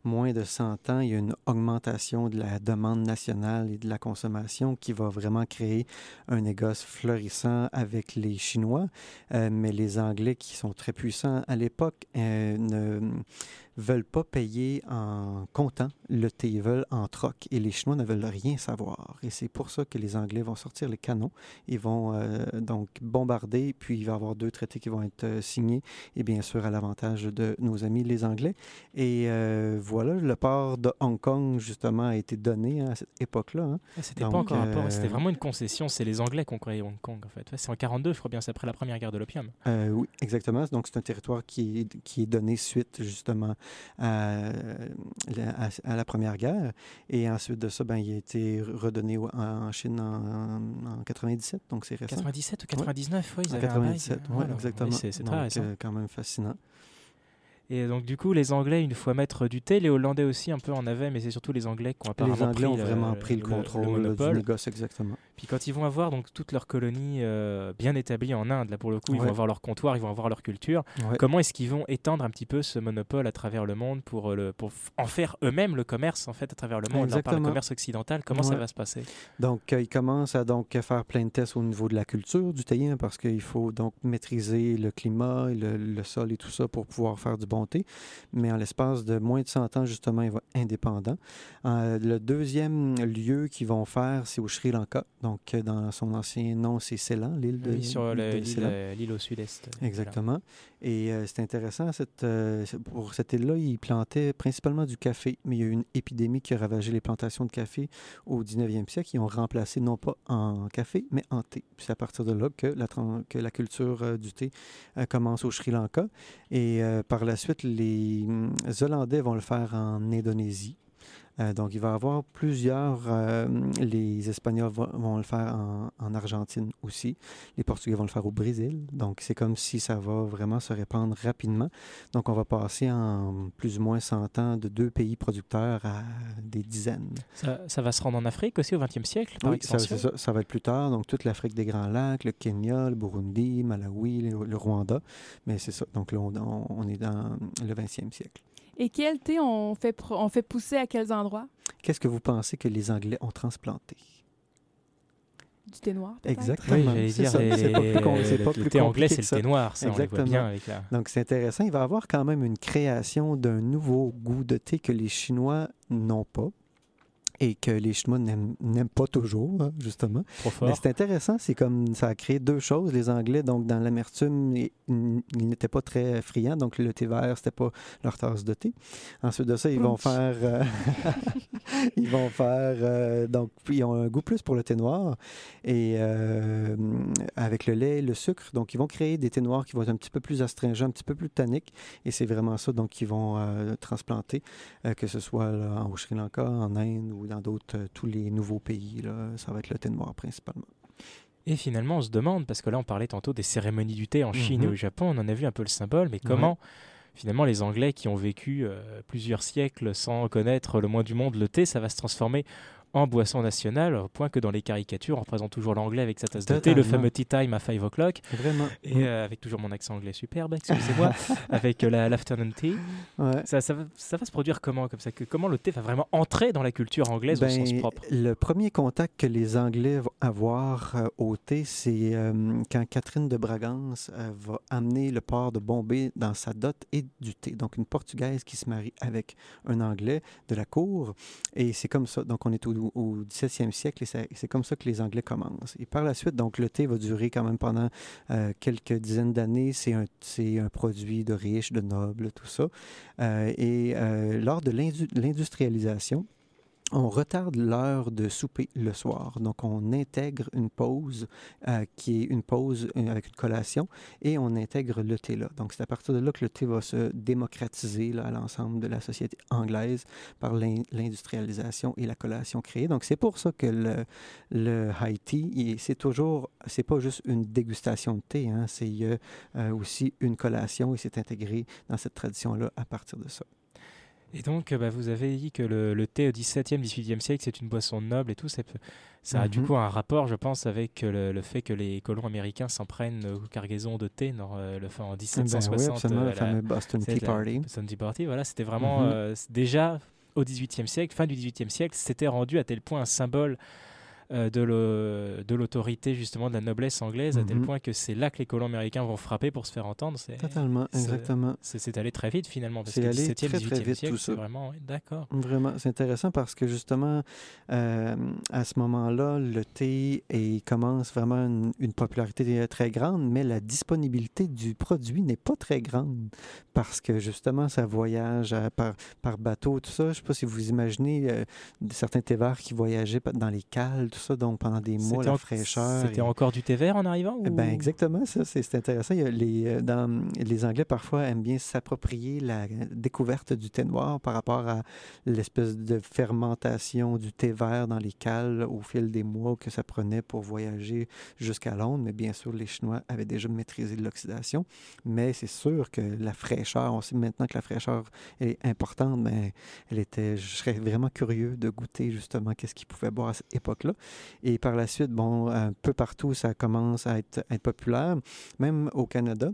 moins de 100 ans, il y a une augmentation de la demande nationale et de la consommation qui va vraiment créer un négoce florissant avec les Chinois. Euh, mais les Anglais, qui sont très puissants à l'époque, euh, ne veulent pas payer en comptant le thé, en troc. Et les Chinois ne veulent rien savoir. Et c'est pour ça que les Anglais vont sortir les canons. Ils vont euh, donc bombarder, puis il va y avoir deux traités qui vont être euh, signés, et bien sûr à l'avantage de nos amis les Anglais. Et euh, voilà, le port de Hong Kong, justement, a été donné à cette époque-là. hein. Ah, C'était pas encore un port, c'était vraiment une concession. C'est les Anglais qui ont créé Hong Kong, en fait. C'est en 42, je crois bien, c'est après la première guerre de l'opium. Oui, exactement. Donc, c'est un territoire qui est, qui est donné suite justement à, la- à- à la Première Guerre. Et ensuite de ça, ben, il a été redonné en Chine en, en 97, donc c'est récent. 97 ou Ouais. 99, oui, ils En avaient un bail. 97, oui, exactement. C'est- euh, quand même fascinant. Et donc, du coup, les Anglais, une fois maîtres du thé, les Hollandais aussi un peu en avaient, mais c'est surtout les Anglais qui ont apparemment Les Anglais pris ont le- vraiment pris le contrôle là, du négoce, exactement. Puis quand ils vont avoir donc toutes leurs colonies euh, bien établies en Inde, là pour le coup, ils Ouais. vont avoir leur comptoir, ils vont avoir leur culture. Ouais. Comment est-ce qu'ils vont étendre un petit peu ce monopole à travers le monde pour, euh, le, pour en faire eux-mêmes le commerce en fait à travers le monde de Exactement. commerce occidental? Comment ça va se passer? Donc, euh, ils commencent à donc faire plein de tests au niveau de la culture du théien parce qu'il faut donc maîtriser le climat, et le, le sol et tout ça pour pouvoir faire du bon thé, mais en l'espace de moins de 100 ans, justement, il va être indépendant. Euh, le deuxième lieu qu'ils vont faire, c'est au Sri Lanka. Donc, euh, dans son ancien nom, c'est Ceylan, l'île de, Oui, sur l'île euh, l'île au sud-est. euh, Exactement. Et euh, c'est intéressant, cette, euh, pour cette île-là, ils plantaient principalement du café, mais il y a eu une épidémie qui a ravagé les plantations de café au 19e siècle. Ils ont remplacé non pas en café, mais en thé. C'est à partir de là que la, tran- que la culture euh, du thé commence au Sri Lanka. Et par la suite, les hum, Hollandais vont le faire en Indonésie. Euh, donc, il va y avoir plusieurs. euh, les Espagnols vont, le faire en, en Argentine aussi. Les Portugais vont le faire au Brésil. Donc, c'est comme si ça va vraiment se répandre rapidement. Donc, on va passer en plus ou moins 100 ans de deux pays producteurs à des dizaines. Ça, ça va se rendre en Afrique aussi au XXe siècle, par Oui, ça, va être plus tard. Donc, toute l'Afrique des Grands Lacs, le Kenya, le Burundi, Malawi, le, le Rwanda. Mais c'est ça. Donc, là, on, on- on est dans le 20e siècle. Et quel thé on fait, pro- on fait pousser à quels endroits? Qu'est-ce que vous pensez que les Anglais ont transplanté? Du thé noir, peut-être? Exactement. Oui, j'allais c'est dire, ça. C'est pas plus, com- le- pas le plus thé anglais, c'est le thé noir, ça, on le voit Exactement. bien avec la- Donc, c'est intéressant. Il va y avoir quand même une création d'un nouveau goût de thé que les Chinois n'ont pas et que les Chinois n'aiment pas toujours, hein, justement. Mais c'est intéressant, c'est comme ça a créé deux choses. Les Anglais, donc dans l'amertume, ils, n'étaient pas très friands, donc le thé vert, c'était pas leur tasse de thé. Ensuite de ça, ils vont faire, euh, *laughs* ils vont faire, euh, donc ils ont un goût plus pour le thé noir et euh, avec le lait, le sucre, donc ils vont créer des thés noirs qui vont être un petit peu plus astringents, un petit peu plus tanniques, et c'est vraiment ça donc qu'ils vont transplanter, que ce soit là, au Sri Lanka, en Inde ou dans d'autres, euh, tous les nouveaux pays, là, ça va être le thé noir principalement. Et finalement, on se demande, parce que là, on parlait tantôt des cérémonies du thé en Chine et Mhm. au Japon, on en a vu un peu le symbole, mais Ouais. comment finalement les Anglais qui ont vécu euh, plusieurs siècles sans connaître le moins du monde le thé, ça va se transformer en boisson nationale, au point que dans les caricatures, on représente toujours l'anglais avec sa tasse de thé, le fameux tea time à 5 o'clock. Vraiment. Et euh, avec toujours mon accent anglais superbe, excusez-moi, *laughs* avec euh, la- l'afternoon tea. Ouais. Ça, ça, va, ça va se produire comment comme ça que, Comment le thé va vraiment entrer dans la culture anglaise au sens Ben, propre? Le premier contact que les Anglais vont avoir euh, au thé, c'est euh, quand Catherine de Bragance va amener le port de Bombay dans sa dot et du thé. Donc, une Portugaise qui se marie avec un Anglais de la cour. Et c'est comme ça. Donc, on est au, au 17e siècle et c'est comme ça que les Anglais commencent. Et par la suite, donc, le thé va durer quand même pendant euh, quelques dizaines d'années. C'est un, un produit de riches, de nobles, tout ça. Euh, et euh, lors de l'indu- l'industrialisation, on retarde l'heure de souper le soir. Donc, on intègre une pause euh, qui est une pause euh, avec une collation et on intègre le thé là. Donc, c'est à partir de là que le thé va se démocratiser à l'ensemble de la société anglaise par l'in- l'industrialisation et la collation créée. Donc, c'est pour ça que le, le high tea, c'est toujours, c'est pas juste une dégustation de thé, hein, c'est euh, aussi une collation et c'est intégré dans cette tradition-là à partir de ça. Et donc, bah, vous avez dit que le, le thé au XVIIe, XVIIIe siècle, c'est une boisson noble et tout. Ça, peut- ça a du Mhm. coup un rapport, je pense, avec le, le fait que les colons américains s'en prennent aux cargaisons de thé dans, euh, le, en 1760. absolument, euh, le la- fameux Boston Tea Party. Boston Tea Party, voilà, c'était vraiment Mhm. euh, déjà au XVIIIe siècle, fin du XVIIIe siècle, c'était rendu à tel point un symbole euh, de l'autorité justement de la noblesse anglaise, à tel Mhm. point que c'est là que les colons américains vont frapper pour se faire entendre. C'est- Totalement, exactement. C'est allé très vite finalement, parce C'est que allé 17e, très, très 18e vite, siècle, tout c'est ça. vraiment, d'accord. Vraiment, c'est intéressant parce que justement, euh, à ce moment-là, le thé et commence vraiment une, une popularité très grande, mais la disponibilité du produit n'est pas très grande parce que justement, ça voyage à- par, par bateau, tout ça. Je ne sais pas si vous imaginez euh, certains thés verts qui voyageaient dans les cales, tout ça, donc pendant des mois, la en- fraîcheur. C'était et- encore du thé vert en arrivant eh Ben exactement, ça, c'est intéressant. Il y a les, euh, dans, les Anglais, parfois, aiment bien s'approprier la découverte du thé noir par rapport à l'espèce de fermentation du thé vert dans les cales au fil des mois que ça prenait pour voyager jusqu'à Londres. Mais bien sûr, les Chinois avaient déjà maîtrisé l'oxydation. Mais c'est sûr que la fraîcheur, on sait maintenant que la fraîcheur est importante, mais elle était, je serais vraiment curieux de goûter justement qu'est-ce qu'ils pouvaient boire à cette époque-là. Et par la suite, bon, un peu partout, ça commence à être, populaire, même au Canada.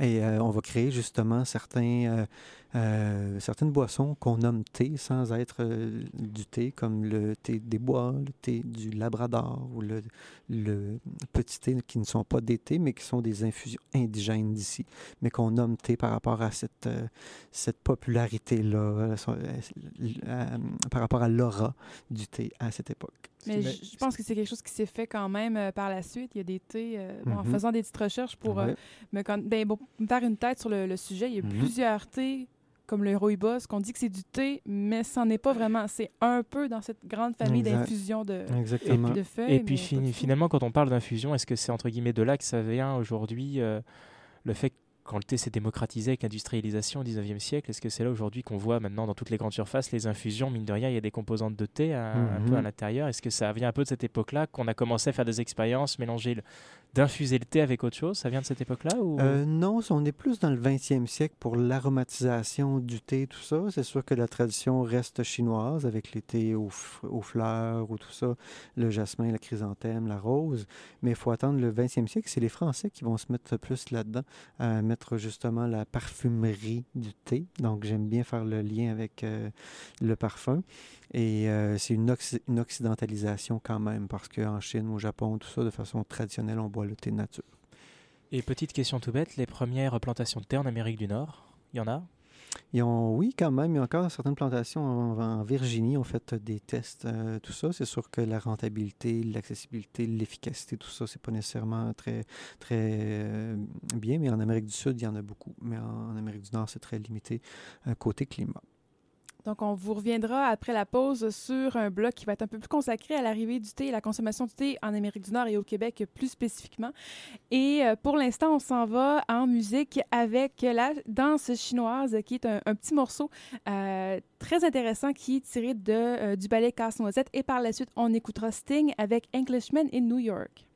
Et euh, on va créer justement certains, euh, euh, certaines boissons qu'on nomme thé sans être euh, du thé, comme le thé des bois, le thé du Labrador ou le, le petit thé qui ne sont pas des thés, mais qui sont des infusions indigènes d'ici, mais qu'on nomme thé par rapport à cette, euh, cette popularité-là, par rapport à l'aura du thé à cette époque. Mais je je pense que c'est quelque chose qui s'est fait quand même euh, par la suite. Il y a des thés, euh, bon, en Mhm. faisant des petites recherches pour euh, Ouais. me, ben, bon, me faire une tête sur le, le sujet, il y a Mhm. plusieurs thés, comme le rooibos, qu'on dit que c'est du thé, mais c'en est pas vraiment. C'est un peu dans cette grande famille d'infusions de, de feuilles. Et puis finalement, quand on parle d'infusion, est-ce que c'est entre guillemets de là que ça vient aujourd'hui euh, le fait que quand le thé s'est démocratisé avec l'industrialisation au 19e siècle, est-ce que c'est là aujourd'hui qu'on voit maintenant dans toutes les grandes surfaces les infusions, mine de rien, il y a des composantes de thé à- un peu à Mhm. l'intérieur? Est-ce que ça vient un peu de cette époque-là qu'on a commencé à faire des expériences, mélanger, le- d'infuser le thé avec autre chose? Ça vient de cette époque-là ou... Euh, non, on est plus dans le 20e siècle pour l'aromatisation du thé, tout ça. C'est sûr que la tradition reste chinoise avec les thés aux, aux fleurs ou tout ça, le jasmin, la chrysanthème, la rose. Mais il faut attendre le 20e siècle. C'est les Français qui vont se mettre plus là-dedans, à mettre justement la parfumerie du thé. Donc j'aime bien faire le lien avec euh, le parfum. Et euh, c'est une, une occidentalisation quand même, parce qu'en Chine, au Japon, tout ça, de façon traditionnelle, on boit le thé nature. Et petite question tout bête, les premières plantations de thé en Amérique du Nord, il y en a? Ils ont, oui, quand même. Il y a encore certaines plantations en, en Virginie ont fait des tests, euh, tout ça. C'est sûr que la rentabilité, l'accessibilité, l'efficacité, tout ça, c'est pas nécessairement très, très euh, bien. Mais en Amérique du Sud, il y en a beaucoup. Mais en, en Amérique du Nord, c'est très limité euh, côté climat. Donc, on vous reviendra après la pause sur un bloc qui va être un peu plus consacré à l'arrivée du thé et la consommation du thé en Amérique du Nord et au Québec plus spécifiquement. Et euh, pour l'instant, on s'en va en musique avec la danse chinoise, qui est un, petit morceau euh, très intéressant qui est tiré de, euh, du ballet Casse-Noisette. Et par la suite, on écoutera Sting avec Englishman in New York.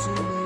to me.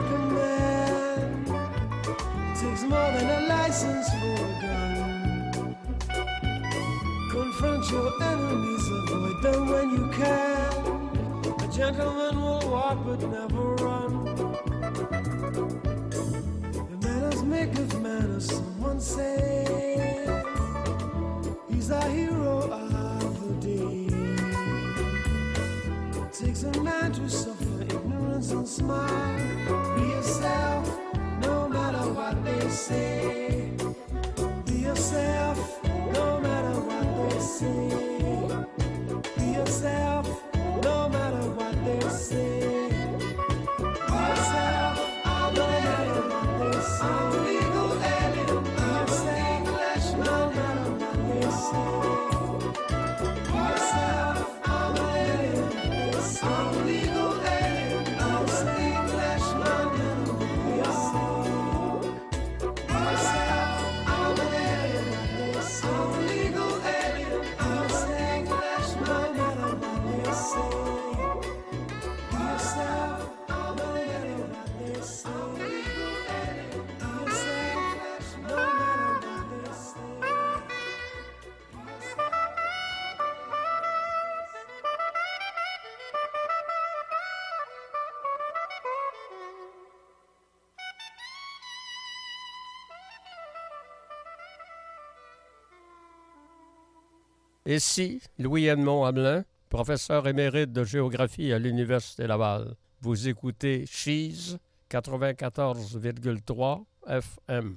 Ici, Louis-Edmond Hamelin, professeur émérite de géographie à l'Université Laval. Vous écoutez Cheese 94,3 FM.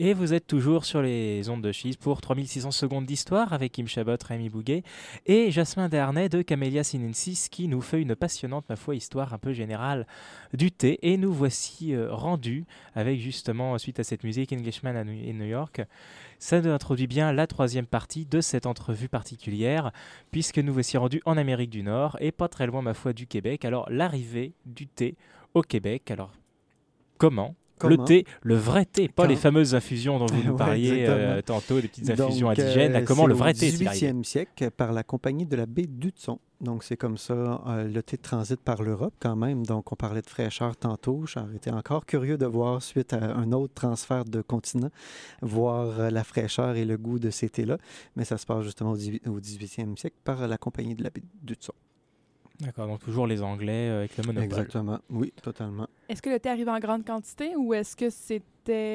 Et vous êtes toujours sur les ondes de Cheese pour 3600 secondes d'histoire avec Kim Chabot, Rémi Bouguet et Jasmin Dernay de Camélia Sinensis qui nous fait une passionnante, ma foi, histoire un peu générale du thé. Et nous voici euh, rendus avec justement, suite à cette musique Englishman à New York, ça nous introduit bien la troisième partie de cette entrevue particulière puisque nous voici rendus en Amérique du Nord et pas très loin, ma foi, du Québec. Alors, l'arrivée du thé au Québec. Alors, comment le thé, le vrai thé, pas Quand- les fameuses infusions dont vous *laughs* nous Ouais, parliez euh, tantôt, des petites infusions Donc, indigènes. euh, comment c'est le vrai au thé est arrivé 18e siècle par la compagnie de la baie d'Hudson. Donc, c'est comme ça, euh, le thé transite par l'Europe quand même. Donc, on parlait de fraîcheur tantôt. J'aurais été encore curieux de voir, suite à un autre transfert de continent, voir euh, la fraîcheur et le goût de ces thés-là. Mais ça se passe justement au dix- au 18e siècle par la compagnie de la baie d'Hudson. D'accord, donc toujours les Anglais euh, avec le monopole. Exactement. Oui, totalement. Est-ce que le thé arrive en grande quantité ou est-ce que c'était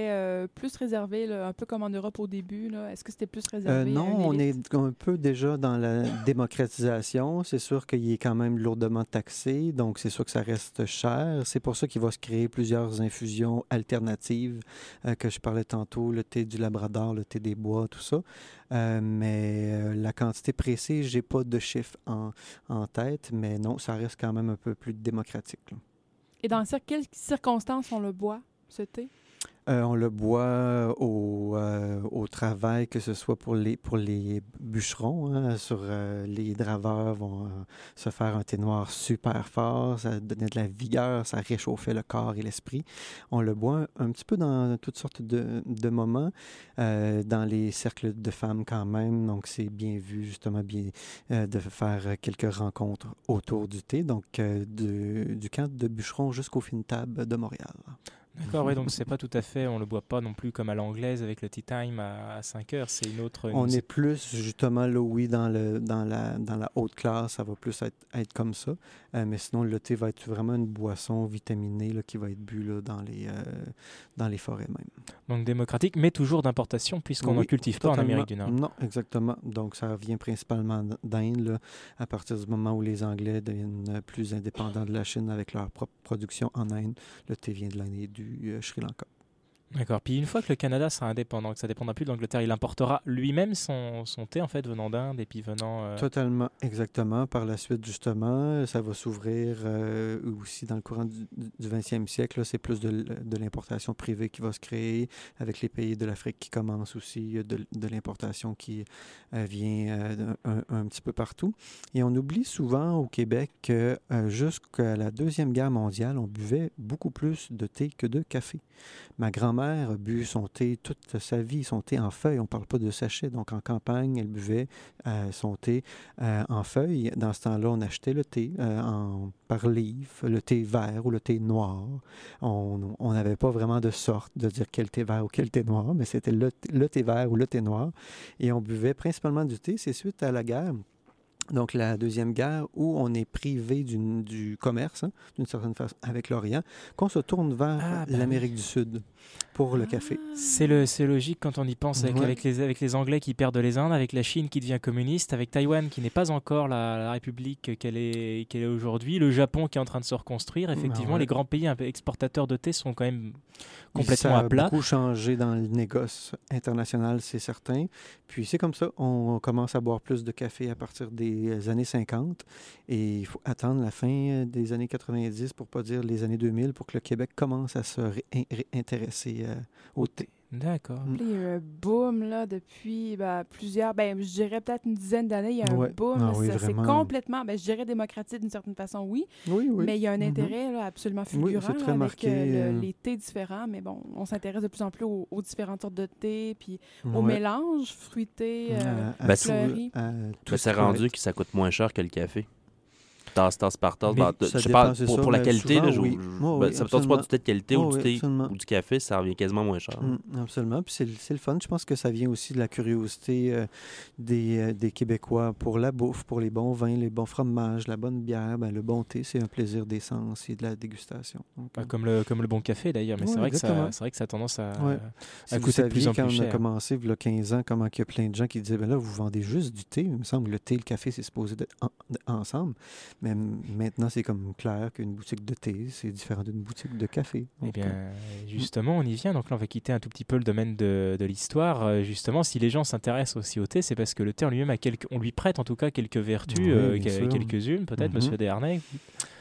euh, plus réservé, là, un peu comme en Europe au début? Est-ce que c'était plus Euh, réservé? à non, on est un peu déjà dans la *coughs* démocratisation. C'est sûr qu'il est quand même lourdement taxé, donc c'est sûr que ça reste cher. C'est pour ça qu'il va se créer plusieurs infusions alternatives euh, que je parlais tantôt, le thé du Labrador, le thé des bois, tout ça. Euh, mais euh, la quantité précise, j'ai pas de chiffre en, en tête, mais non, ça reste quand même un peu plus démocratique. là. Et dans quelles circonstances on le boit, ce thé? Euh, on le boit au, euh, au travail, que ce soit pour les, pour les bûcherons. hein, sur, euh, les draveurs vont se faire un thé noir super fort, ça donnait de la vigueur, ça réchauffait le corps et l'esprit. On le boit un, petit peu dans toutes sortes de, de moments, dans les cercles de femmes quand même. Donc, c'est bien vu, justement, bien, de faire quelques rencontres autour du thé. Donc, de- du camp de bûcherons jusqu'au fin table de Montréal. D'accord, oui, donc c'est pas tout à fait, on le boit pas non plus comme à l'anglaise avec le tea time à, 5 heures, c'est une autre. On est plus, justement, là, oui, dans, le, dans, la, dans la haute classe, ça va plus être, être comme ça. Euh, mais sinon, le thé va être vraiment une boisson vitaminée là, qui va être bu là, dans, les, euh, dans les forêts même. Donc démocratique, mais toujours d'importation puisqu'on Oui, cultive pas en. Amérique du Nord. Non, exactement. Donc, ça vient principalement d'Inde, à partir du moment où les Anglais deviennent plus indépendants de la Chine avec leur propre production en Inde. Le thé vient de l'Inde et du euh, Sri Lanka. D'accord. Puis une fois que le Canada sera indépendant, que ça dépendra plus de l'Angleterre, il importera lui-même son, thé en fait venant d'Inde et puis venant. euh, Totalement, exactement. Par la suite, justement, ça va s'ouvrir euh, aussi dans le courant du, du 20e siècle. C'est plus de, l'importation privée qui va se créer avec les pays de l'Afrique qui commencent aussi, de, l'importation qui euh, vient un, un petit peu partout. Et on oublie souvent au Québec que jusqu'à la Deuxième Guerre mondiale, on buvait beaucoup plus de thé que de café. Ma grand-mère a bu son thé toute sa vie, son thé en feuilles. On ne parle pas de sachet. Donc, en campagne, elle buvait euh, son thé euh, en feuilles. Dans ce temps-là, on achetait le thé euh, en, par livre, le thé vert ou le thé noir. On n'avait pas vraiment de sorte de dire quel thé vert ou quel thé noir, mais c'était le, le thé vert ou le thé noir. Et on buvait principalement du thé. C'est suite à la guerre. Donc, la Deuxième Guerre, où on est privé du commerce, hein, d'une certaine façon, avec l'Orient, qu'on se tourne vers Ah, bah l'Amérique du Sud pour le café. C'est le, c'est logique quand on y pense avec, Ouais. avec les, avec les Anglais qui perdent les Indes, avec la Chine qui devient communiste, avec Taïwan qui n'est pas encore la, la république qu'elle est, qu'elle est aujourd'hui, le Japon qui est en train de se reconstruire. Effectivement, ouais. les grands pays exportateurs de thé sont quand même complètement ça à plat. a beaucoup changé dans le négoce international, c'est certain. Puis c'est comme ça, on commence à boire plus de café à partir des années 50 et il faut attendre la fin des années 90 pour pas dire les années 2000 pour que le Québec commence à se ré- in- réintéresser euh, au thé. D'accord. Là, Il y a eu un boom là, depuis ben, plusieurs, ben, je dirais peut-être une dizaine d'années. Il y a Ouais. un boom. Ah là, oui, c'est complètement, ben, je dirais démocratique d'une certaine façon, oui. Oui, oui. Mais il y a un Mhm. intérêt là, absolument Oui, fulgurant c'est là, très avec marqué, euh, le- euh, les thés différents. Mais bon, on s'intéresse de plus en plus aux, aux différentes sortes de thé, puis au Ouais. mélange fruité, euh, À- à Ben, tout- fleuri. à Ben, tout c'est va rendu que ça coûte moins cher que le café. Tasse, tasse par tasse. Je dépend, parle pour, ça, pour la qualité. souvent, là, je- oui. je- Oui, ben, oui, ça me tente pas absolument. du thé de qualité ou, du thé, ou du café, ça revient quasiment moins cher. Mm, absolument. Puis c'est le- fun. Je pense que ça vient aussi de la curiosité euh, des, euh, des Québécois pour la bouffe, pour les bons vins, les bons fromages, la bonne bière. Ben, le bon thé, c'est un plaisir d'essence et de la dégustation. Donc, Bah, comme, le, comme le bon café d'ailleurs, mais c'est vrai, que ça- exactement. c'est vrai que ça a tendance à, Ouais. à Si vous coûter de plus en quand on a commencé, il y a 15 ans, comment il y a plein de gens qui disaient, ben là, vous vendez juste du thé. Il me semble que le thé et le café, c'est supposé d'être en- ensemble. Mais maintenant, c'est comme clair qu'une boutique de thé, c'est différent d'une boutique de café. Eh bien, euh, justement, on y vient. Donc là, on va quitter un tout petit peu le domaine de, de l'histoire. Euh, justement, si les gens s'intéressent aussi au thé, c'est parce que le thé en lui-même a quelques, on lui prête en tout cas quelques vertus, Oui, euh, quelques-unes peut-être, Mhm. Monsieur Desharnais.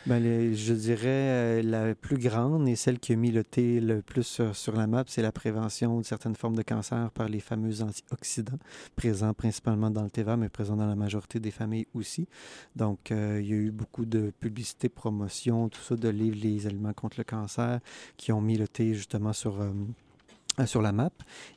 Ben, je dirais euh, la plus grande et celle qui a mis le thé le plus sur, la map, c'est la prévention de certaines formes de cancer par les fameux antioxydants, présents principalement dans le vert, mais présents dans la majorité des familles aussi. Donc, euh, il y a eu beaucoup de publicité, promotion, tout ça, de livres, les aliments contre le cancer, qui ont mis le thé justement sur... euh, sur la map.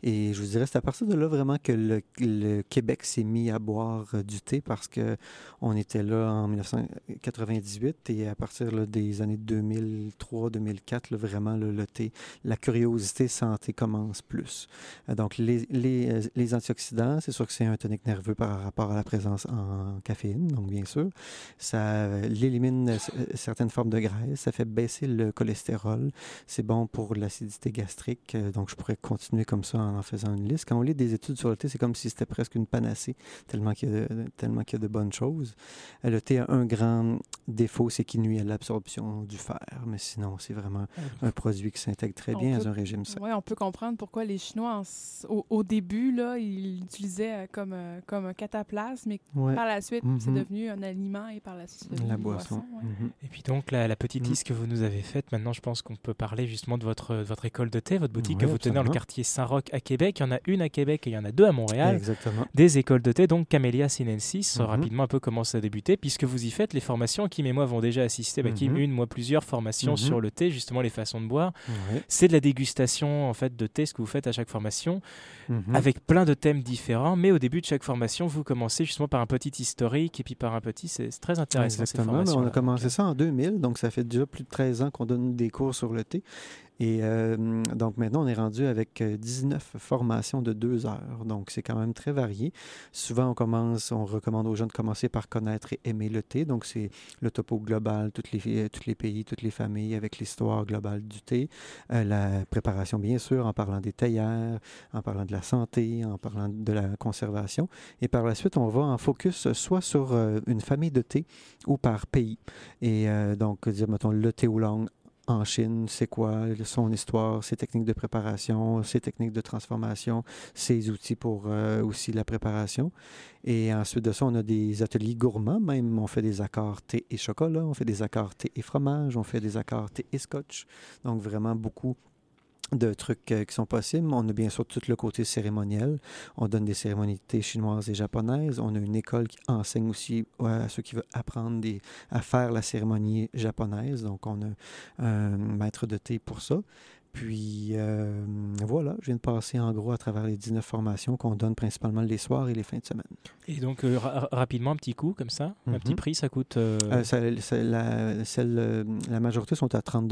Et je vous dirais, c'est à partir de là vraiment que le, Québec s'est mis à boire euh, du thé parce que on était là en 1998 et à partir des années 2003-2004, vraiment le, thé, la curiosité santé commence plus. Euh, donc les, les, euh, les antioxydants, c'est sûr que c'est un tonique nerveux par rapport à la présence en caféine, donc bien sûr. Ça euh, l'élimine euh, certaines formes de graisse, ça fait baisser le cholestérol, c'est bon pour l'acidité gastrique, euh, donc je pourrais continuer comme ça en en faisant une liste. Quand on lit des études sur le thé, c'est comme si c'était presque une panacée, tellement qu'il y, a de- tellement qu'il y a de bonnes choses. Euh, Le thé a un grand défaut, c'est qu'il nuit à l'absorption du fer, mais sinon, c'est vraiment un produit qui s'intègre très On bien peut- dans un régime sain. Ouais, on peut comprendre pourquoi les Chinois, en au, au début, là, ils l'utilisaient euh, comme, euh, comme un cataplasme, mais Ouais. par la suite, c'est Mhm. devenu un aliment et par la suite, c'est devenu La une boisson. ouais. Mhm. Et puis donc la, la petite Mm. liste que vous nous avez faite, maintenant je pense qu'on peut parler justement de votre, de votre école de thé, votre boutique que Oui, vous tenez dans le absolument. quartier Saint-Roch à Québec. Il y en a une à Québec et il y en a deux à Montréal. Exactement. Des écoles de thé, donc Camélia Sinensis, Mhm. rapidement un peu comment ça a débuté, puisque vous y faites les formations. Kim et moi avons déjà assisté, bah, Kim Mhm. une, moi plusieurs formations Mhm. sur le thé, justement les façons de boire. C'est de la dégustation en fait de thé, ce que vous faites à chaque formation, Mhm. avec plein de thèmes différents. Mais au début de chaque formation, vous commencez justement par un petit historique et puis par un petit, c'est très intéressant Exactement. formations. on a commencé ça en 2000, donc ça fait déjà plus de 13 ans qu'on donne des cours sur le thé. Et euh, donc maintenant, on est rendu avec euh, 19 formations de deux heures. Donc c'est quand même très varié. Souvent, on commence, on recommande aux gens de commencer par connaître et aimer le thé. Donc c'est le topo global, toutes les, euh, tous les pays, toutes les familles, avec l'histoire globale du thé. Euh, la préparation, bien sûr, en parlant des théières, en parlant de la santé, en parlant de la conservation. Et par la suite, on va en focus soit sur euh, une famille de thé ou par pays. Et euh, donc, dire, mettons, le thé oolong en Chine, c'est quoi son histoire, ses techniques de préparation, ses techniques de transformation, ses outils pour euh, aussi la préparation. Et ensuite de ça, on a des ateliers gourmands même. On fait des accords thé et chocolat, on fait des accords thé et fromage, on fait des accords thé et scotch. Donc vraiment beaucoup de trucs euh, qui sont possibles. On a bien sûr tout le côté cérémoniel. On donne des cérémonies chinoises et japonaises. On a une école qui enseigne aussi à ceux qui veulent apprendre à faire la cérémonie japonaise. Donc, on a un maître de thé pour ça. Puis, euh, voilà, je viens de passer en gros à travers les 19 formations qu'on donne principalement les soirs et les fins de semaine. Et donc, euh, ra- rapidement, un petit coup comme ça, un petit Mhm. prix, ça coûte. euh, Euh, ça- la, celle, la majorité sont à 30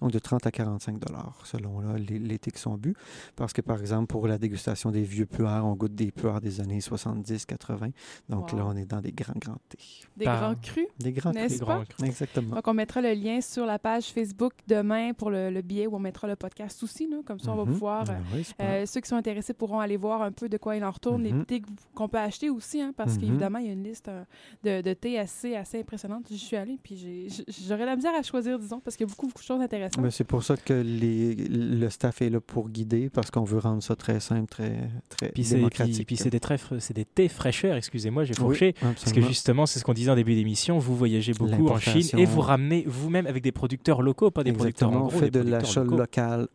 donc de 30 à 45 selon là, les, les thés qui sont bu. Parce que, par exemple, pour la dégustation des vieux pueurs, on goûte des pueurs des années 70-80. Donc Wow. là, on est dans des grands, grands thés. Des Par- grands crus, Des grands crus. pas? Exactement. Donc, on mettra le lien sur la page Facebook demain pour le, le billet où on mettra le podcast aussi. là. Comme ça, on va Mhm. pouvoir. Ah euh, oui, euh, ceux qui sont intéressés pourront aller voir un peu de quoi il en retourne, les Mhm. thés qu'on peut acheter aussi, hein, parce Mhm. qu'évidemment, il y a une liste euh, de, de thés assez, assez impressionnante. J'y suis allée, puis j'aurais la misère à choisir, disons, parce qu'il y a beaucoup, beaucoup de choses intéressantes. Mais c'est pour ça que les, le staff est là pour guider, parce qu'on veut rendre ça très simple, très, très Puis démocratique. puis, puis c'est des, très fr- c'est des thés fraîcheurs, excusez-moi, j'ai Oui, fourché. parce que justement, c'est ce qu'on disait en début d'émission, vous voyagez beaucoup en Chine et vous ramenez vous-même avec des producteurs locaux, pas des producteurs en gros. on fait des de producteurs l'achat locaux.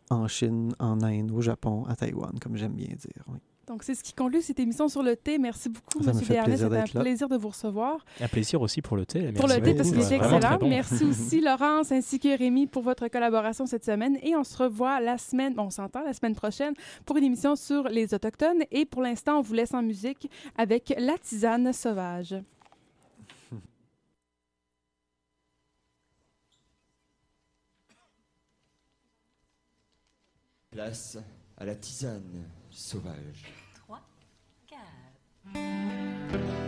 En Chine, en Inde, au Japon, à Taïwan, comme j'aime bien dire. oui. Donc, c'est ce qui conclut cette émission sur le thé. Merci beaucoup, M. plaisir C'était un là. plaisir de vous recevoir. Un plaisir aussi pour le thé. pour le merci thé, parce qu'il c'est était excellent. bon. Merci *laughs* aussi, Laurence, ainsi que Rémi, pour votre collaboration cette semaine. Et on se revoit la semaine, bon, on s'entend la semaine prochaine pour une émission sur les Autochtones. Et pour l'instant, on vous laisse en musique avec La Tisane Sauvage. Place à la tisane sauvage. 3, 4.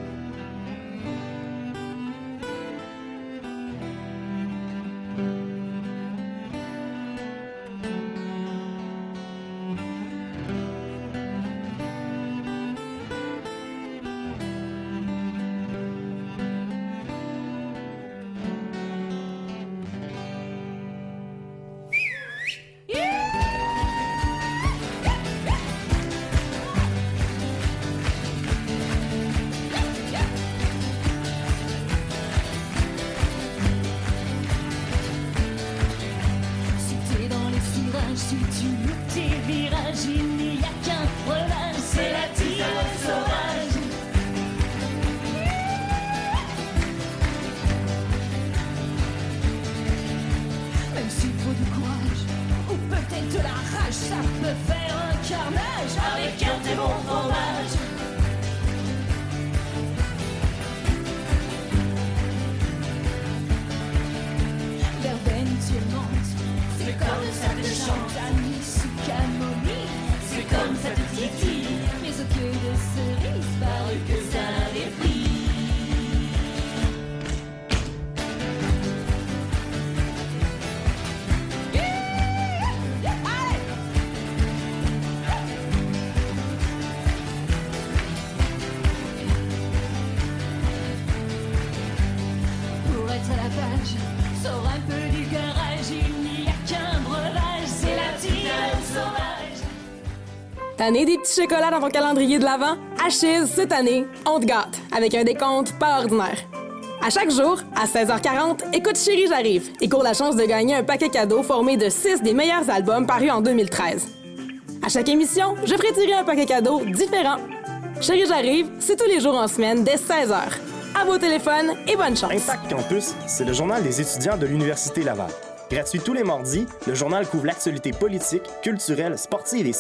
Tanné des petits chocolats dans ton calendrier de l'Avent? Chiz, cette année, on te gâte avec un décompte pas ordinaire. À chaque jour, à 16h40, écoute Chérie J'arrive et cours la chance de gagner un paquet cadeau formé de 6 des meilleurs albums parus en 2013. À chaque émission, je ferai tirer un paquet cadeau différent. Chérie J'arrive, c'est tous les jours en semaine dès 16h. À vos téléphones et bonne chance. Impact Campus, c'est le journal des étudiants de l'Université Laval. Gratuit tous les mardis, le journal couvre l'actualité politique, culturelle, sportive et